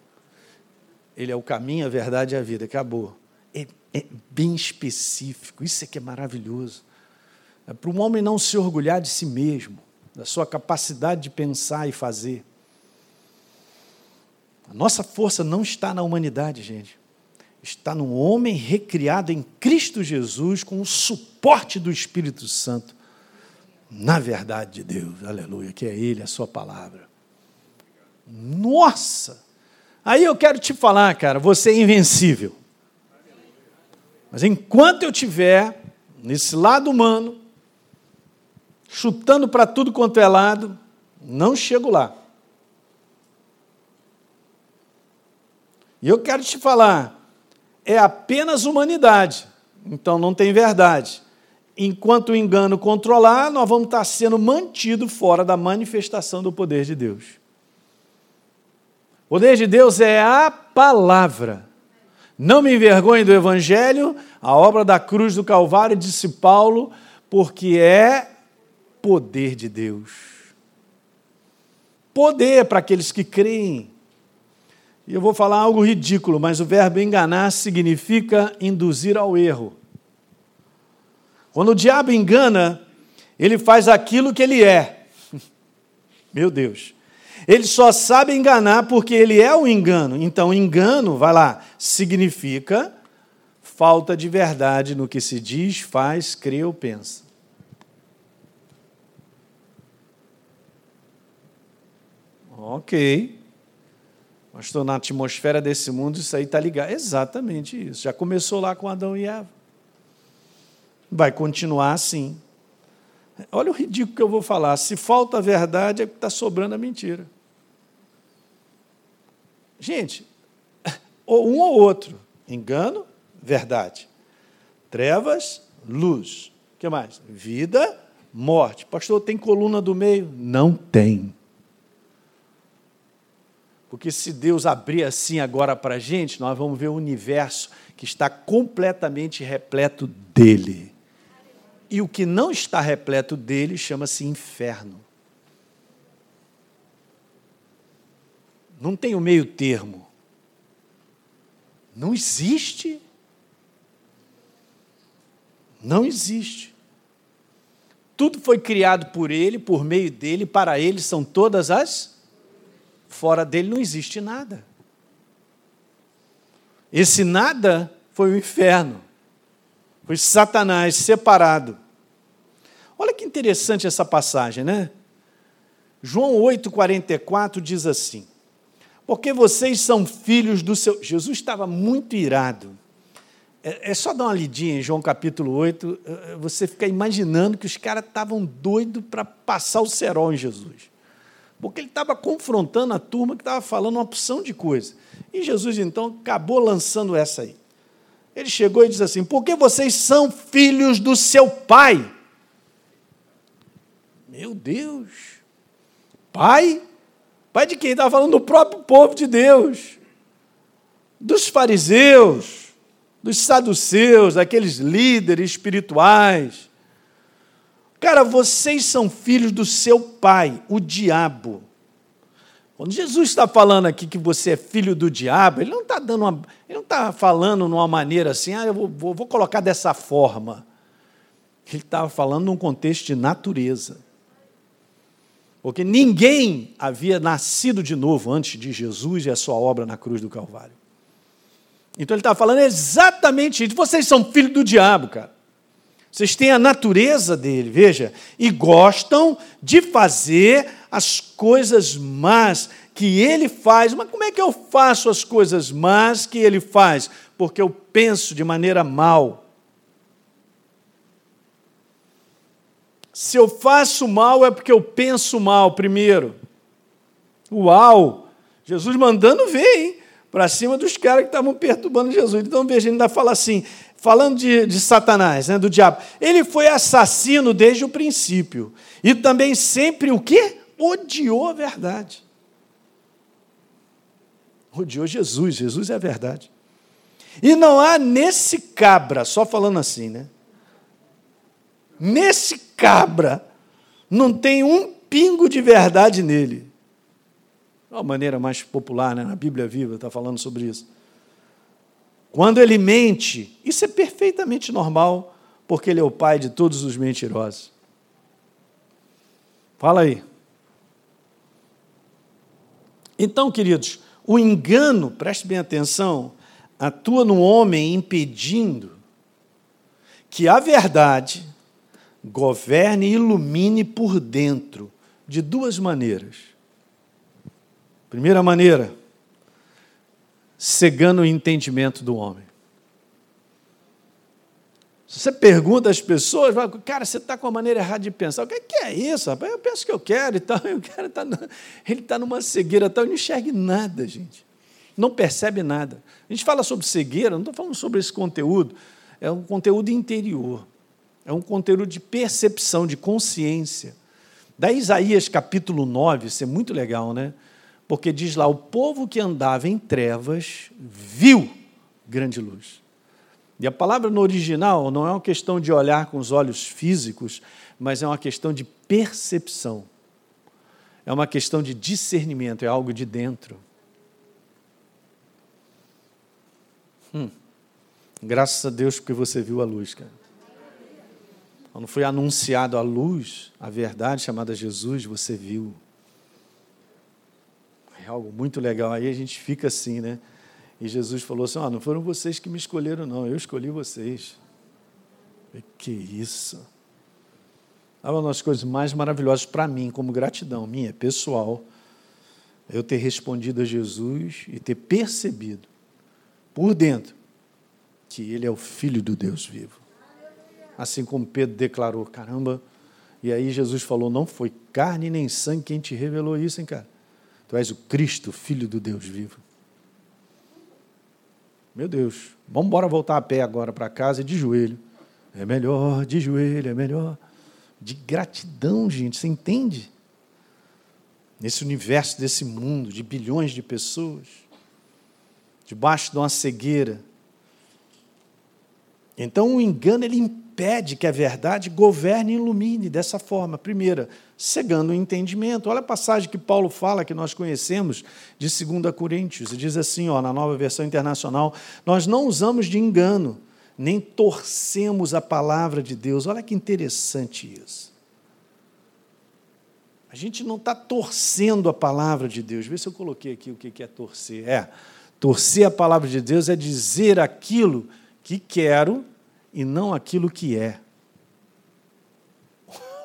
Ele é o caminho, a verdade e a vida. Acabou. É, é bem específico. Isso é que é maravilhoso. É para um homem não se orgulhar de si mesmo, da sua capacidade de pensar e fazer. A nossa força não está na humanidade, gente. Está no homem recriado em Cristo Jesus com o suporte do Espírito Santo. na verdade de Deus, aleluia, que é Ele, a Sua palavra. Nossa! Aí eu quero te falar, cara, você é invencível. Mas enquanto eu tiver nesse lado humano, chutando para tudo quanto é lado, não chego lá. E eu quero te falar, é apenas humanidade, então não tem verdade. Enquanto o engano controlar, nós vamos estar sendo mantidos fora da manifestação do poder de Deus. O poder de Deus é a palavra. Não me envergonhe do Evangelho, a obra da cruz do Calvário, disse Paulo, porque é poder de Deus. Poder para aqueles que creem. E eu vou falar algo ridículo, mas o verbo enganar significa induzir ao erro. Quando o diabo engana, ele faz aquilo que ele é. Meu Deus. Ele só sabe enganar porque ele é o engano. Então, engano, vai lá, significa falta de verdade no que se diz, faz, crê ou pensa. Ok. Pastor, na atmosfera desse mundo isso aí está ligado. Exatamente isso. Já começou lá com Adão e Eva. Vai continuar assim. Olha o ridículo que eu vou falar. Se falta a verdade, é que está sobrando a mentira. Gente, ou um ou outro. Engano, verdade. Trevas, luz. O que mais? Vida, morte. Pastor, tem coluna do meio? Não tem. Porque se Deus abrir assim agora para a gente, nós vamos ver o universo que está completamente repleto dele. E o que não está repleto dele chama-se inferno. Não tem o meio termo. Não existe. Não existe. Tudo foi criado por ele, por meio dele, para ele são todas as Fora dele não existe nada. Esse nada foi o inferno. Foi Satanás separado. Olha que interessante essa passagem, né? João 8,44 diz assim: Porque vocês são filhos do seu. Jesus estava muito irado. É, é só dar uma lidinha em João capítulo 8, eh, eh, você fica imaginando que os caras estavam doidos para passar o cerol em Jesus porque ele estava confrontando a turma que estava falando uma opção de coisa. E Jesus, então, acabou lançando essa aí. Ele chegou e disse assim: Porque vocês são filhos do seu pai. Meu Deus! Pai? Pai de quem? Estava falando do próprio povo de Deus, dos fariseus, dos saduceus, daqueles líderes espirituais Cara, vocês são filhos do seu pai, o diabo. Quando Jesus está falando aqui que você é filho do diabo, ele não está dando uma, ele não está falando numa maneira assim, ah, eu vou, vou, vou colocar dessa forma. Ele estava falando num contexto de natureza. Porque ninguém havia nascido de novo antes de Jesus e a sua obra na cruz do Calvário. Então ele estava falando exatamente isso. Vocês são filhos do diabo, cara. Vocês têm a natureza dele, veja, e gostam de fazer as coisas más que ele faz. Mas como é que eu faço as coisas más que ele faz? Porque eu penso de maneira mal. Se eu faço mal é porque eu penso mal primeiro. Uau! Jesus mandando ver, hein? Para cima dos caras que estavam perturbando Jesus. Então veja, ele ainda fala assim: falando de, de Satanás, né, do diabo, ele foi assassino desde o princípio. E também sempre o quê? Odiou a verdade. Odiou Jesus, Jesus é a verdade. E não há nesse cabra, só falando assim, né? Nesse cabra, não tem um pingo de verdade nele. É uma maneira mais popular, né? na Bíblia Viva está falando sobre isso. Quando ele mente, isso é perfeitamente normal, porque ele é o pai de todos os mentirosos. Fala aí. Então, queridos, o engano, preste bem atenção, atua no homem impedindo que a verdade governe e ilumine por dentro, de duas maneiras. Primeira maneira, cegando o entendimento do homem. Se você pergunta às pessoas, cara, você está com a maneira errada de pensar. O que é isso, rapaz? Eu penso que eu quero e tal. Quero tá Ele está numa cegueira tal, ele não enxerga nada, gente. Não percebe nada. A gente fala sobre cegueira, não estou falando sobre esse conteúdo. É um conteúdo interior. É um conteúdo de percepção, de consciência. Da Isaías capítulo 9, isso é muito legal, né? Porque diz lá: o povo que andava em trevas viu grande luz. E a palavra no original não é uma questão de olhar com os olhos físicos, mas é uma questão de percepção. É uma questão de discernimento, é algo de dentro. Hum. Graças a Deus porque você viu a luz, cara. Quando foi anunciado a luz, a verdade chamada Jesus, você viu. É algo muito legal. Aí a gente fica assim, né? E Jesus falou assim: ah, não foram vocês que me escolheram, não, eu escolhi vocês. E que isso! É uma das coisas mais maravilhosas para mim, como gratidão minha, pessoal, eu ter respondido a Jesus e ter percebido por dentro que Ele é o Filho do Deus vivo. Assim como Pedro declarou: caramba. E aí Jesus falou: não foi carne nem sangue quem te revelou isso, hein, cara? Tu és o Cristo, Filho do Deus vivo. Meu Deus, vamos embora voltar a pé agora para casa e de joelho. É melhor, de joelho, é melhor. De gratidão, gente, você entende? Nesse universo, desse mundo, de bilhões de pessoas, debaixo de uma cegueira. Então o engano ele impede que a verdade governe e ilumine dessa forma. Primeira, cegando o entendimento. Olha a passagem que Paulo fala, que nós conhecemos, de 2 Coríntios. Diz assim, ó, na nova versão internacional: Nós não usamos de engano, nem torcemos a palavra de Deus. Olha que interessante isso. A gente não está torcendo a palavra de Deus. Vê se eu coloquei aqui o que é torcer. É, torcer a palavra de Deus é dizer aquilo que quero e não aquilo que é.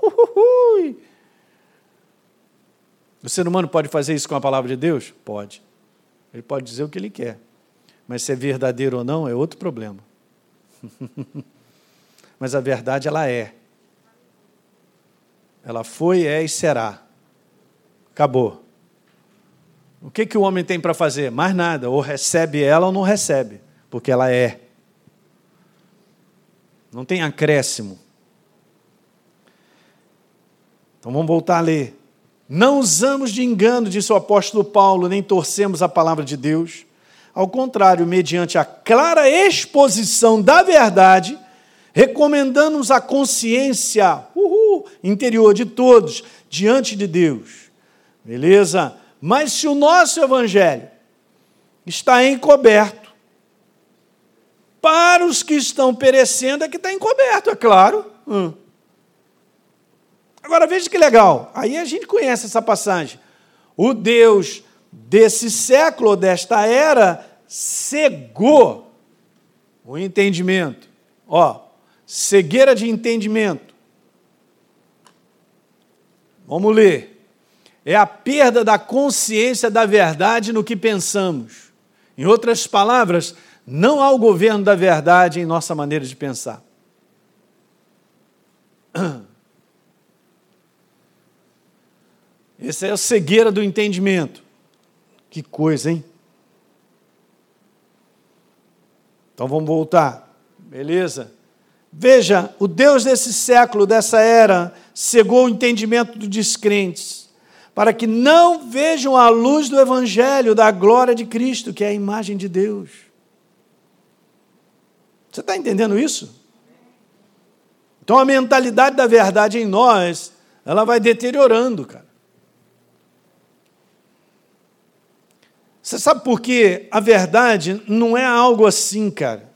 O ser humano pode fazer isso com a palavra de Deus? Pode. Ele pode dizer o que ele quer. Mas se é verdadeiro ou não é outro problema. Mas a verdade ela é. Ela foi, é e será. Acabou. O que, que o homem tem para fazer? Mais nada. Ou recebe ela ou não recebe. Porque ela é. Não tem acréscimo. Então vamos voltar a ler. Não usamos de engano, disse o apóstolo Paulo, nem torcemos a palavra de Deus. Ao contrário, mediante a clara exposição da verdade, recomendamos a consciência uhul, interior de todos diante de Deus. Beleza? Mas se o nosso evangelho está encoberto, para os que estão perecendo é que está encoberto, é claro. Hum. Agora veja que legal. Aí a gente conhece essa passagem. O Deus desse século, desta era, cegou o entendimento. Ó, cegueira de entendimento. Vamos ler. É a perda da consciência da verdade no que pensamos. Em outras palavras, não há o governo da verdade em nossa maneira de pensar. Essa é a cegueira do entendimento. Que coisa, hein? Então vamos voltar. Beleza? Veja, o Deus desse século, dessa era, cegou o entendimento dos descrentes, para que não vejam a luz do Evangelho, da glória de Cristo, que é a imagem de Deus. Você está entendendo isso? Então a mentalidade da verdade em nós, ela vai deteriorando, cara. Você sabe por quê? A verdade não é algo assim, cara.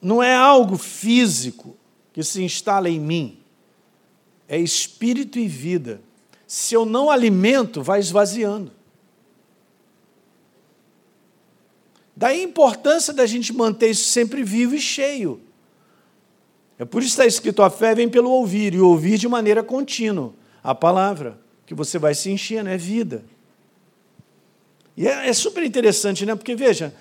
Não é algo físico que se instala em mim. É espírito e vida. Se eu não alimento, vai esvaziando. Daí a importância da gente manter isso sempre vivo e cheio. É por isso que está escrito: a fé vem pelo ouvir, e ouvir de maneira contínua. A palavra, que você vai se enchendo, é vida. E é, é super interessante, né? Porque, veja,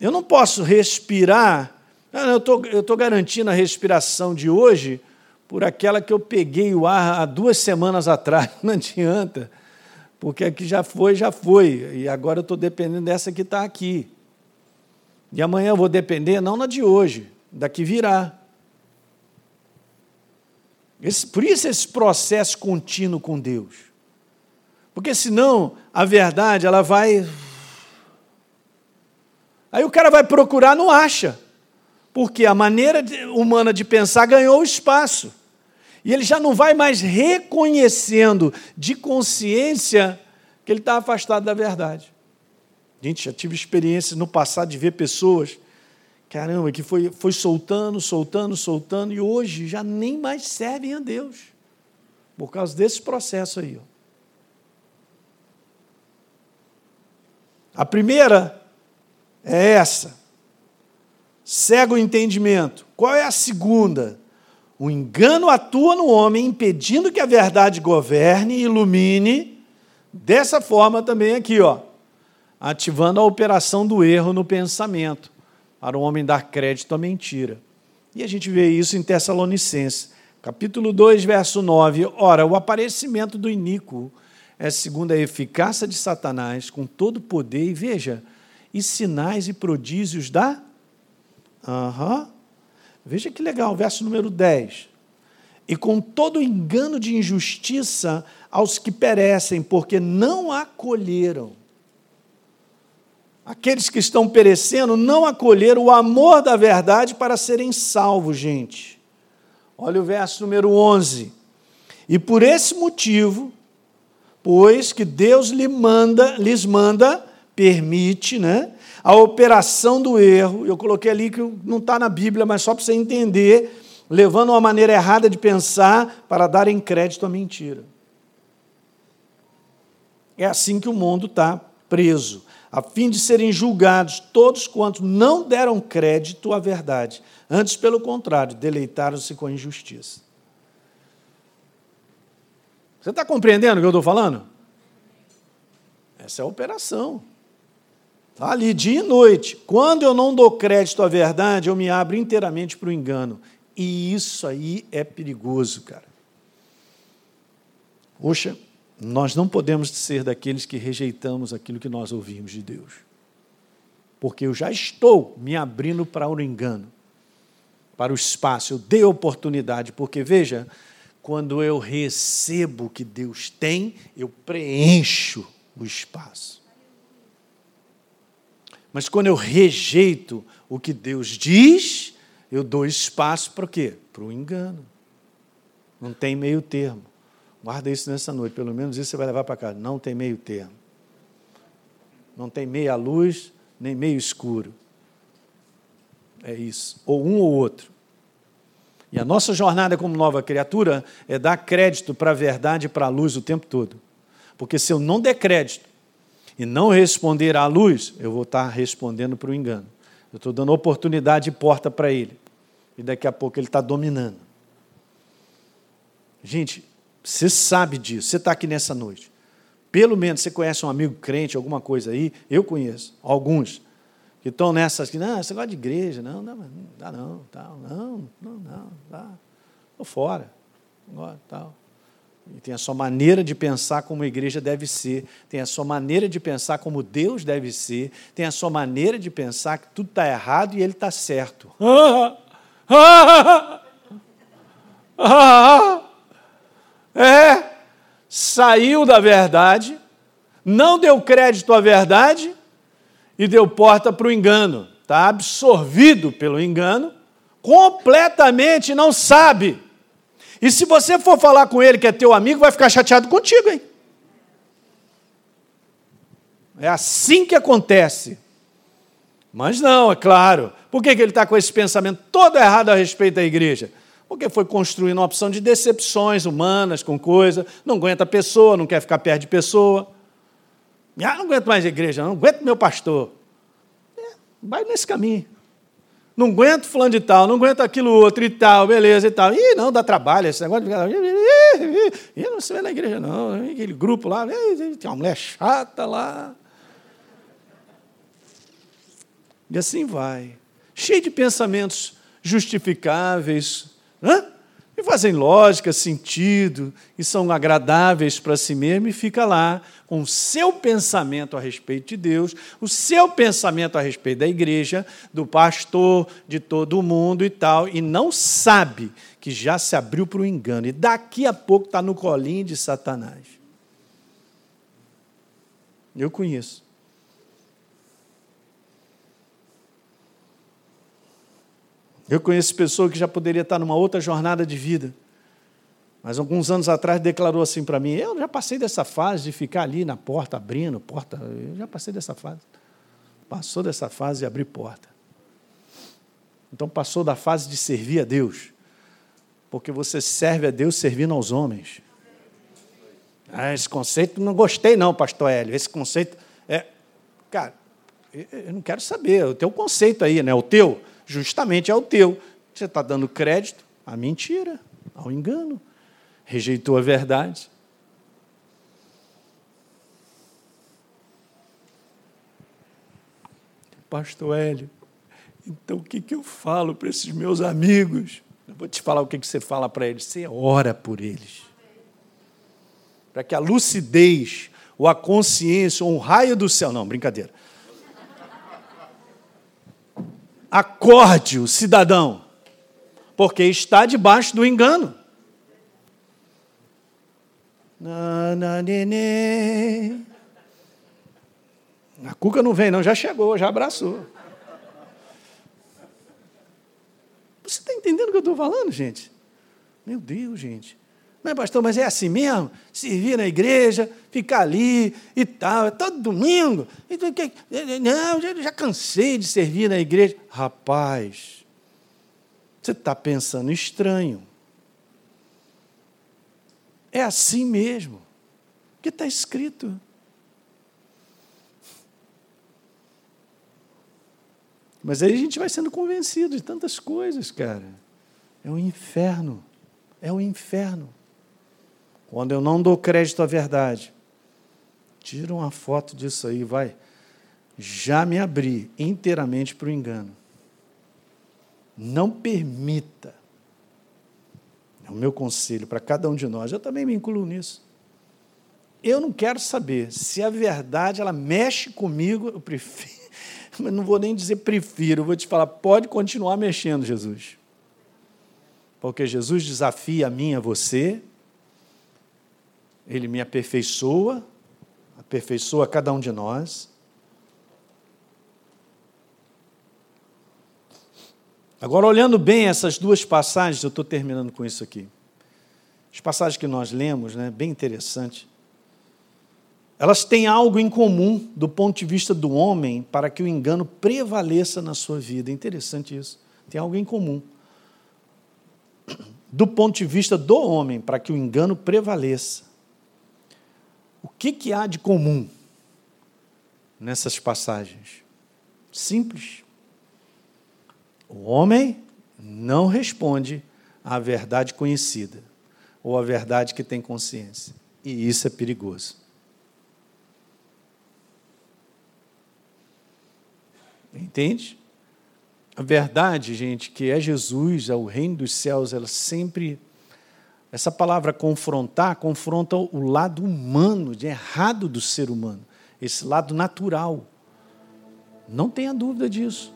eu não posso respirar, eu estou eu tô garantindo a respiração de hoje por aquela que eu peguei o ar há duas semanas atrás, não adianta, porque aqui já foi, já foi, e agora eu estou dependendo dessa que está aqui. E amanhã eu vou depender, não na de hoje, da que virá. Esse, por isso esse processo contínuo com Deus. Porque senão a verdade ela vai. Aí o cara vai procurar, não acha. Porque a maneira humana de pensar ganhou espaço. E ele já não vai mais reconhecendo de consciência que ele está afastado da verdade. Gente, já tive experiências no passado de ver pessoas, caramba, que foi, foi soltando, soltando, soltando, e hoje já nem mais servem a Deus. Por causa desse processo aí. Ó. A primeira é essa. Cega o entendimento. Qual é a segunda? O engano atua no homem, impedindo que a verdade governe e ilumine. Dessa forma também aqui, ó ativando a operação do erro no pensamento, para o homem dar crédito à mentira. E a gente vê isso em Tessalonicenses, capítulo 2, verso 9. Ora, o aparecimento do iníquo é segundo a eficácia de Satanás, com todo poder, e veja, e sinais e prodígios da. Uhum. Veja que legal, verso número 10. E com todo engano de injustiça aos que perecem, porque não acolheram Aqueles que estão perecendo não acolheram o amor da verdade para serem salvos, gente. Olha o verso número 11. E por esse motivo, pois que Deus lhe manda, lhes manda, permite, né, a operação do erro. Eu coloquei ali que não está na Bíblia, mas só para você entender, levando uma maneira errada de pensar para darem crédito à mentira. É assim que o mundo está preso a fim de serem julgados todos quantos não deram crédito à verdade, antes, pelo contrário, deleitaram-se com a injustiça. Você está compreendendo o que eu estou falando? Essa é a operação. Está ali dia e noite. Quando eu não dou crédito à verdade, eu me abro inteiramente para o engano. E isso aí é perigoso, cara. Poxa, nós não podemos ser daqueles que rejeitamos aquilo que nós ouvimos de Deus. Porque eu já estou me abrindo para o engano, para o espaço, eu dei oportunidade, porque veja, quando eu recebo o que Deus tem, eu preencho o espaço. Mas quando eu rejeito o que Deus diz, eu dou espaço para o quê? Para o engano. Não tem meio termo. Guarda isso nessa noite, pelo menos isso você vai levar para casa. Não tem meio termo. Não tem meia luz, nem meio escuro. É isso. Ou um ou outro. E a nossa jornada como nova criatura é dar crédito para a verdade e para a luz o tempo todo. Porque se eu não der crédito e não responder à luz, eu vou estar respondendo para o engano. Eu estou dando oportunidade e porta para ele. E daqui a pouco ele está dominando. Gente, você sabe disso, você está aqui nessa noite. Pelo menos você conhece um amigo crente, alguma coisa aí, eu conheço, alguns, que estão nessas, que, não, você gosta de igreja, não, não, não dá não, tal, não, não, não, dá, estou fora, agora, tal. E tem a sua maneira de pensar como a igreja deve ser, tem a sua maneira de pensar como Deus deve ser, tem a sua maneira de pensar que tudo está errado e ele está certo. Ah, ah, ah, é, saiu da verdade, não deu crédito à verdade e deu porta para o engano. Está absorvido pelo engano, completamente não sabe. E se você for falar com ele que é teu amigo, vai ficar chateado contigo, hein? É assim que acontece. Mas não, é claro. Por que, que ele está com esse pensamento todo errado a respeito da igreja? Porque foi construindo uma opção de decepções humanas com coisa, não aguenta pessoa, não quer ficar perto de pessoa. Ah, não aguento mais a igreja, não aguento meu pastor. É, vai nesse caminho. não aguento fulano de tal, não aguento aquilo outro e tal, beleza e tal. Ih, não, dá trabalho esse negócio de ficar. Ih, não se vê na igreja, não. Aquele grupo lá, tem uma mulher chata lá. E assim vai. Cheio de pensamentos justificáveis, né? e fazem lógica, sentido, e são agradáveis para si mesmo, e fica lá com o seu pensamento a respeito de Deus, o seu pensamento a respeito da igreja, do pastor, de todo mundo e tal, e não sabe que já se abriu para o engano, e daqui a pouco está no colinho de Satanás. Eu conheço. Eu conheço pessoa que já poderia estar numa outra jornada de vida, mas alguns anos atrás declarou assim para mim: Eu já passei dessa fase de ficar ali na porta abrindo porta, eu já passei dessa fase. Passou dessa fase de abrir porta. Então passou da fase de servir a Deus, porque você serve a Deus servindo aos homens. Ah, esse conceito não gostei, não, pastor Hélio. Esse conceito é. Cara, eu não quero saber, o teu conceito aí, né? O teu justamente é o teu. Você está dando crédito à mentira, ao engano. Rejeitou a verdade. Pastor Hélio, então o que, que eu falo para esses meus amigos? Eu vou te falar o que, que você fala para eles. Você ora por eles. Para que a lucidez, ou a consciência, ou um raio do céu. Não, brincadeira Acorde o cidadão, porque está debaixo do engano. A cuca não vem, não, já chegou, já abraçou. Você está entendendo o que eu estou falando, gente? Meu Deus, gente. Não é, pastor, mas é assim mesmo? Servir na igreja, ficar ali e tal, é todo domingo. Não, já, já cansei de servir na igreja. Rapaz, você está pensando estranho. É assim mesmo. que está escrito. Mas aí a gente vai sendo convencido de tantas coisas, cara. É o inferno. É o inferno. Quando eu não dou crédito à verdade, tira uma foto disso aí, vai. Já me abri inteiramente para o engano. Não permita. É o meu conselho para cada um de nós. Eu também me incluo nisso. Eu não quero saber se a verdade ela mexe comigo, eu prefiro, mas não vou nem dizer prefiro, vou te falar, pode continuar mexendo, Jesus. Porque Jesus desafia a mim, a você, ele me aperfeiçoa, aperfeiçoa cada um de nós. Agora, olhando bem essas duas passagens, eu estou terminando com isso aqui. As passagens que nós lemos, né, bem interessante. Elas têm algo em comum do ponto de vista do homem para que o engano prevaleça na sua vida. Interessante isso. Tem algo em comum. Do ponto de vista do homem, para que o engano prevaleça. O que, que há de comum nessas passagens? Simples. O homem não responde à verdade conhecida ou à verdade que tem consciência. E isso é perigoso. Entende? A verdade, gente, que é Jesus, é o reino dos céus, ela sempre essa palavra confrontar confronta o lado humano, de errado do ser humano, esse lado natural. Não tenha dúvida disso.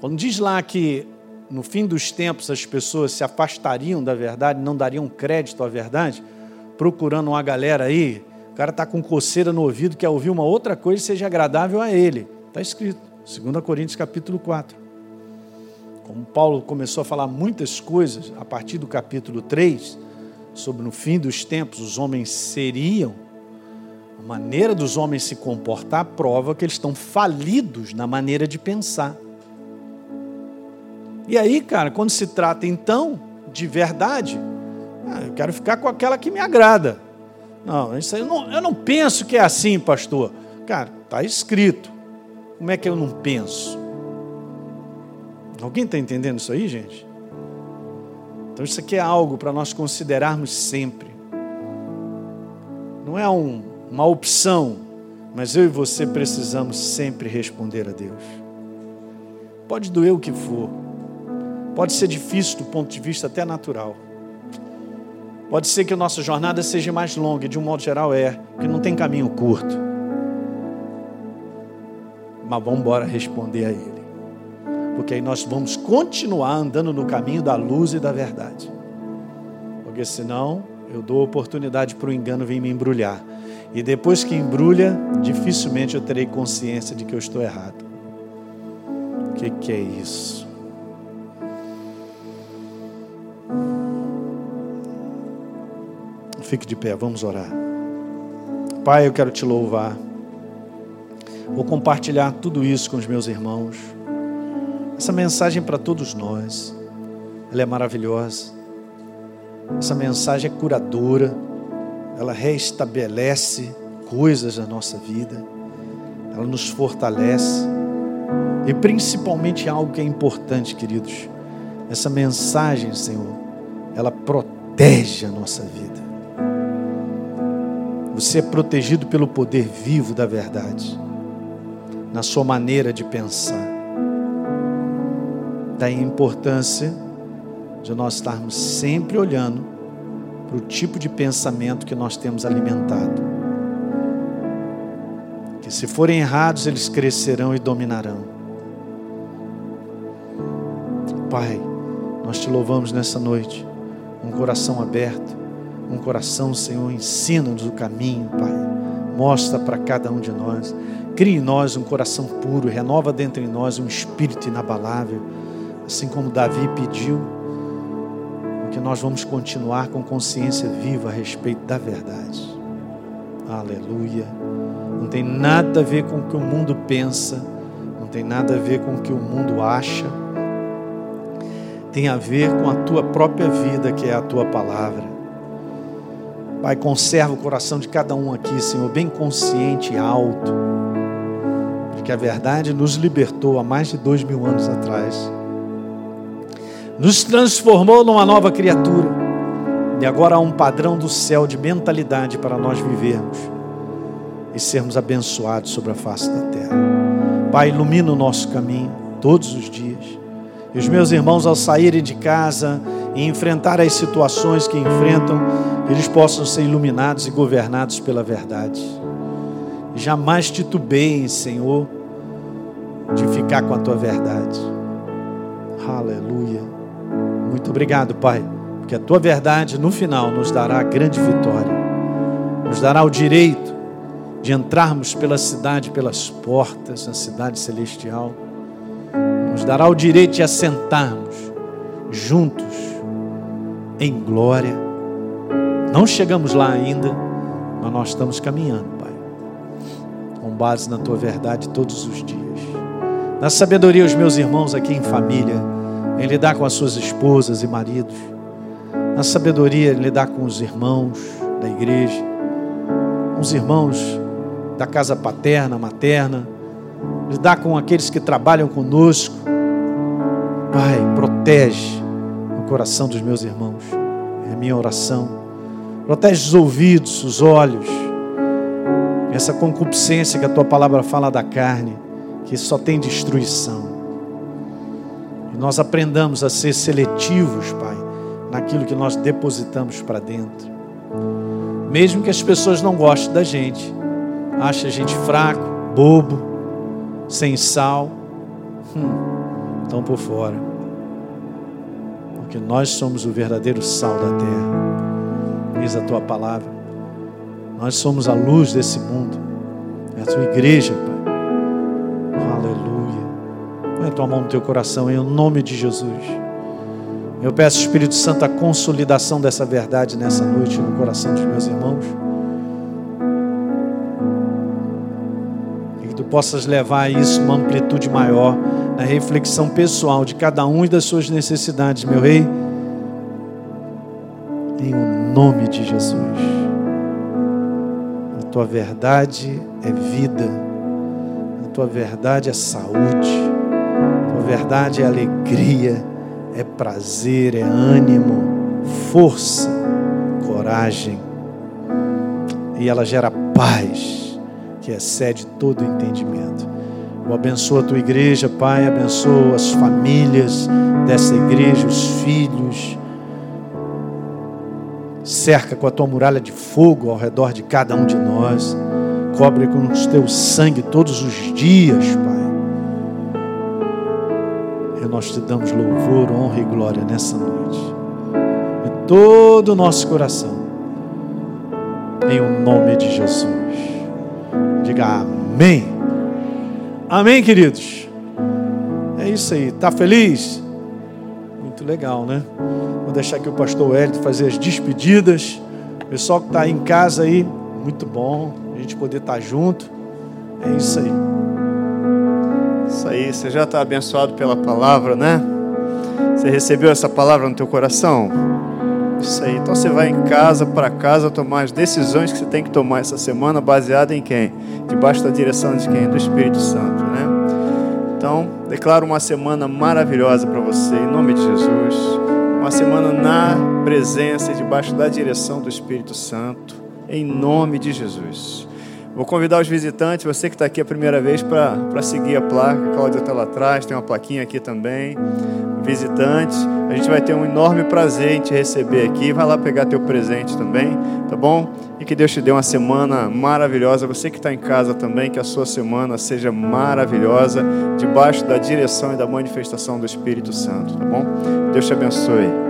Quando diz lá que no fim dos tempos as pessoas se afastariam da verdade, não dariam crédito à verdade, procurando uma galera aí, o cara está com coceira no ouvido, quer ouvir uma outra coisa que seja agradável a ele. Está escrito, 2 Coríntios capítulo 4. Como Paulo começou a falar muitas coisas a partir do capítulo 3, sobre no fim dos tempos os homens seriam, a maneira dos homens se comportar prova que eles estão falidos na maneira de pensar. E aí, cara, quando se trata então de verdade, ah, eu quero ficar com aquela que me agrada. Não, isso eu não, eu não penso que é assim, pastor. Cara, está escrito. Como é que eu não penso? Alguém está entendendo isso aí, gente? Então, isso aqui é algo para nós considerarmos sempre. Não é um, uma opção, mas eu e você precisamos sempre responder a Deus. Pode doer o que for, pode ser difícil do ponto de vista até natural. Pode ser que a nossa jornada seja mais longa, de um modo geral é, porque não tem caminho curto. Mas vamos embora responder a Ele. Porque aí nós vamos continuar andando no caminho da luz e da verdade. Porque senão eu dou oportunidade para o engano vir me embrulhar. E depois que embrulha, dificilmente eu terei consciência de que eu estou errado. O que, que é isso? Fique de pé, vamos orar. Pai, eu quero te louvar. Vou compartilhar tudo isso com os meus irmãos. Essa mensagem é para todos nós, ela é maravilhosa. Essa mensagem é curadora, ela restabelece coisas na nossa vida, ela nos fortalece. E principalmente algo que é importante, queridos, essa mensagem, Senhor, ela protege a nossa vida. Você é protegido pelo poder vivo da verdade, na sua maneira de pensar. Daí a importância de nós estarmos sempre olhando para o tipo de pensamento que nós temos alimentado. Que se forem errados, eles crescerão e dominarão. Pai, nós te louvamos nessa noite, um coração aberto um coração, Senhor, ensina-nos o caminho, Pai. Mostra para cada um de nós. Cria em nós um coração puro, renova dentro de nós um espírito inabalável, assim como Davi pediu, porque nós vamos continuar com consciência viva a respeito da verdade. Aleluia. Não tem nada a ver com o que o mundo pensa, não tem nada a ver com o que o mundo acha. Tem a ver com a tua própria vida, que é a tua palavra. Pai, conserva o coração de cada um aqui, Senhor, bem consciente e alto, de que a verdade nos libertou há mais de dois mil anos atrás, nos transformou numa nova criatura, e agora há um padrão do céu de mentalidade para nós vivermos e sermos abençoados sobre a face da terra. Pai, ilumina o nosso caminho todos os dias. E os meus irmãos, ao saírem de casa e enfrentar as situações que enfrentam, eles possam ser iluminados e governados pela verdade. Jamais titubeiem, Senhor, de ficar com a tua verdade. Aleluia. Muito obrigado, Pai, porque a tua verdade no final nos dará a grande vitória, nos dará o direito de entrarmos pela cidade, pelas portas, na cidade celestial, nos dará o direito de assentarmos juntos em glória. Não chegamos lá ainda, mas nós estamos caminhando, Pai, com base na tua verdade todos os dias. Na sabedoria, os meus irmãos aqui em família, em lidar com as suas esposas e maridos, na sabedoria, em lidar com os irmãos da igreja, com os irmãos da casa paterna, materna, lidar com aqueles que trabalham conosco. Pai, protege o coração dos meus irmãos. É a minha oração Protege os ouvidos, os olhos. Essa concupiscência que a tua palavra fala da carne, que só tem destruição. Nós aprendamos a ser seletivos, Pai, naquilo que nós depositamos para dentro. Mesmo que as pessoas não gostem da gente, achem a gente fraco, bobo, sem sal, hum, estão por fora. Porque nós somos o verdadeiro sal da terra diz a tua palavra. Nós somos a luz desse mundo. É a tua igreja, Pai. Põe a tua mão no teu coração em nome de Jesus. Eu peço, Espírito Santo, a consolidação dessa verdade nessa noite no coração dos meus irmãos. E que tu possas levar isso uma amplitude maior na reflexão pessoal de cada um e das suas necessidades, meu Rei em o nome de Jesus. A tua verdade é vida, a tua verdade é saúde, a verdade é alegria, é prazer, é ânimo, força, coragem. E ela gera paz, que excede todo entendimento. Eu a tua igreja, Pai, abençoo as famílias dessa igreja, os filhos. Cerca com a tua muralha de fogo ao redor de cada um de nós. Cobre com o teu sangue todos os dias, Pai. Nós te damos louvor, honra e glória nessa noite. De todo o nosso coração. Em o nome de Jesus. Diga amém. Amém, queridos? É isso aí. Tá feliz? Muito legal, né? Vou deixar aqui o pastor Hélio fazer as despedidas. O pessoal que está em casa aí, muito bom a gente poder estar junto. É isso aí. Isso aí, você já está abençoado pela palavra, né? Você recebeu essa palavra no teu coração? Isso aí. Então você vai em casa, para casa, tomar as decisões que você tem que tomar essa semana, baseada em quem? Debaixo da direção de quem? Do Espírito Santo, né? Então, declaro uma semana maravilhosa para você, em nome de Jesus. Uma semana na presença e debaixo da direção do Espírito Santo em nome de Jesus. Vou convidar os visitantes, você que está aqui a primeira vez, para seguir a placa. A Cláudia está lá atrás, tem uma plaquinha aqui também. Visitantes, a gente vai ter um enorme prazer em te receber aqui. Vai lá pegar teu presente também, tá bom? E que Deus te dê uma semana maravilhosa. Você que está em casa também, que a sua semana seja maravilhosa, debaixo da direção e da manifestação do Espírito Santo, tá bom? Deus te abençoe.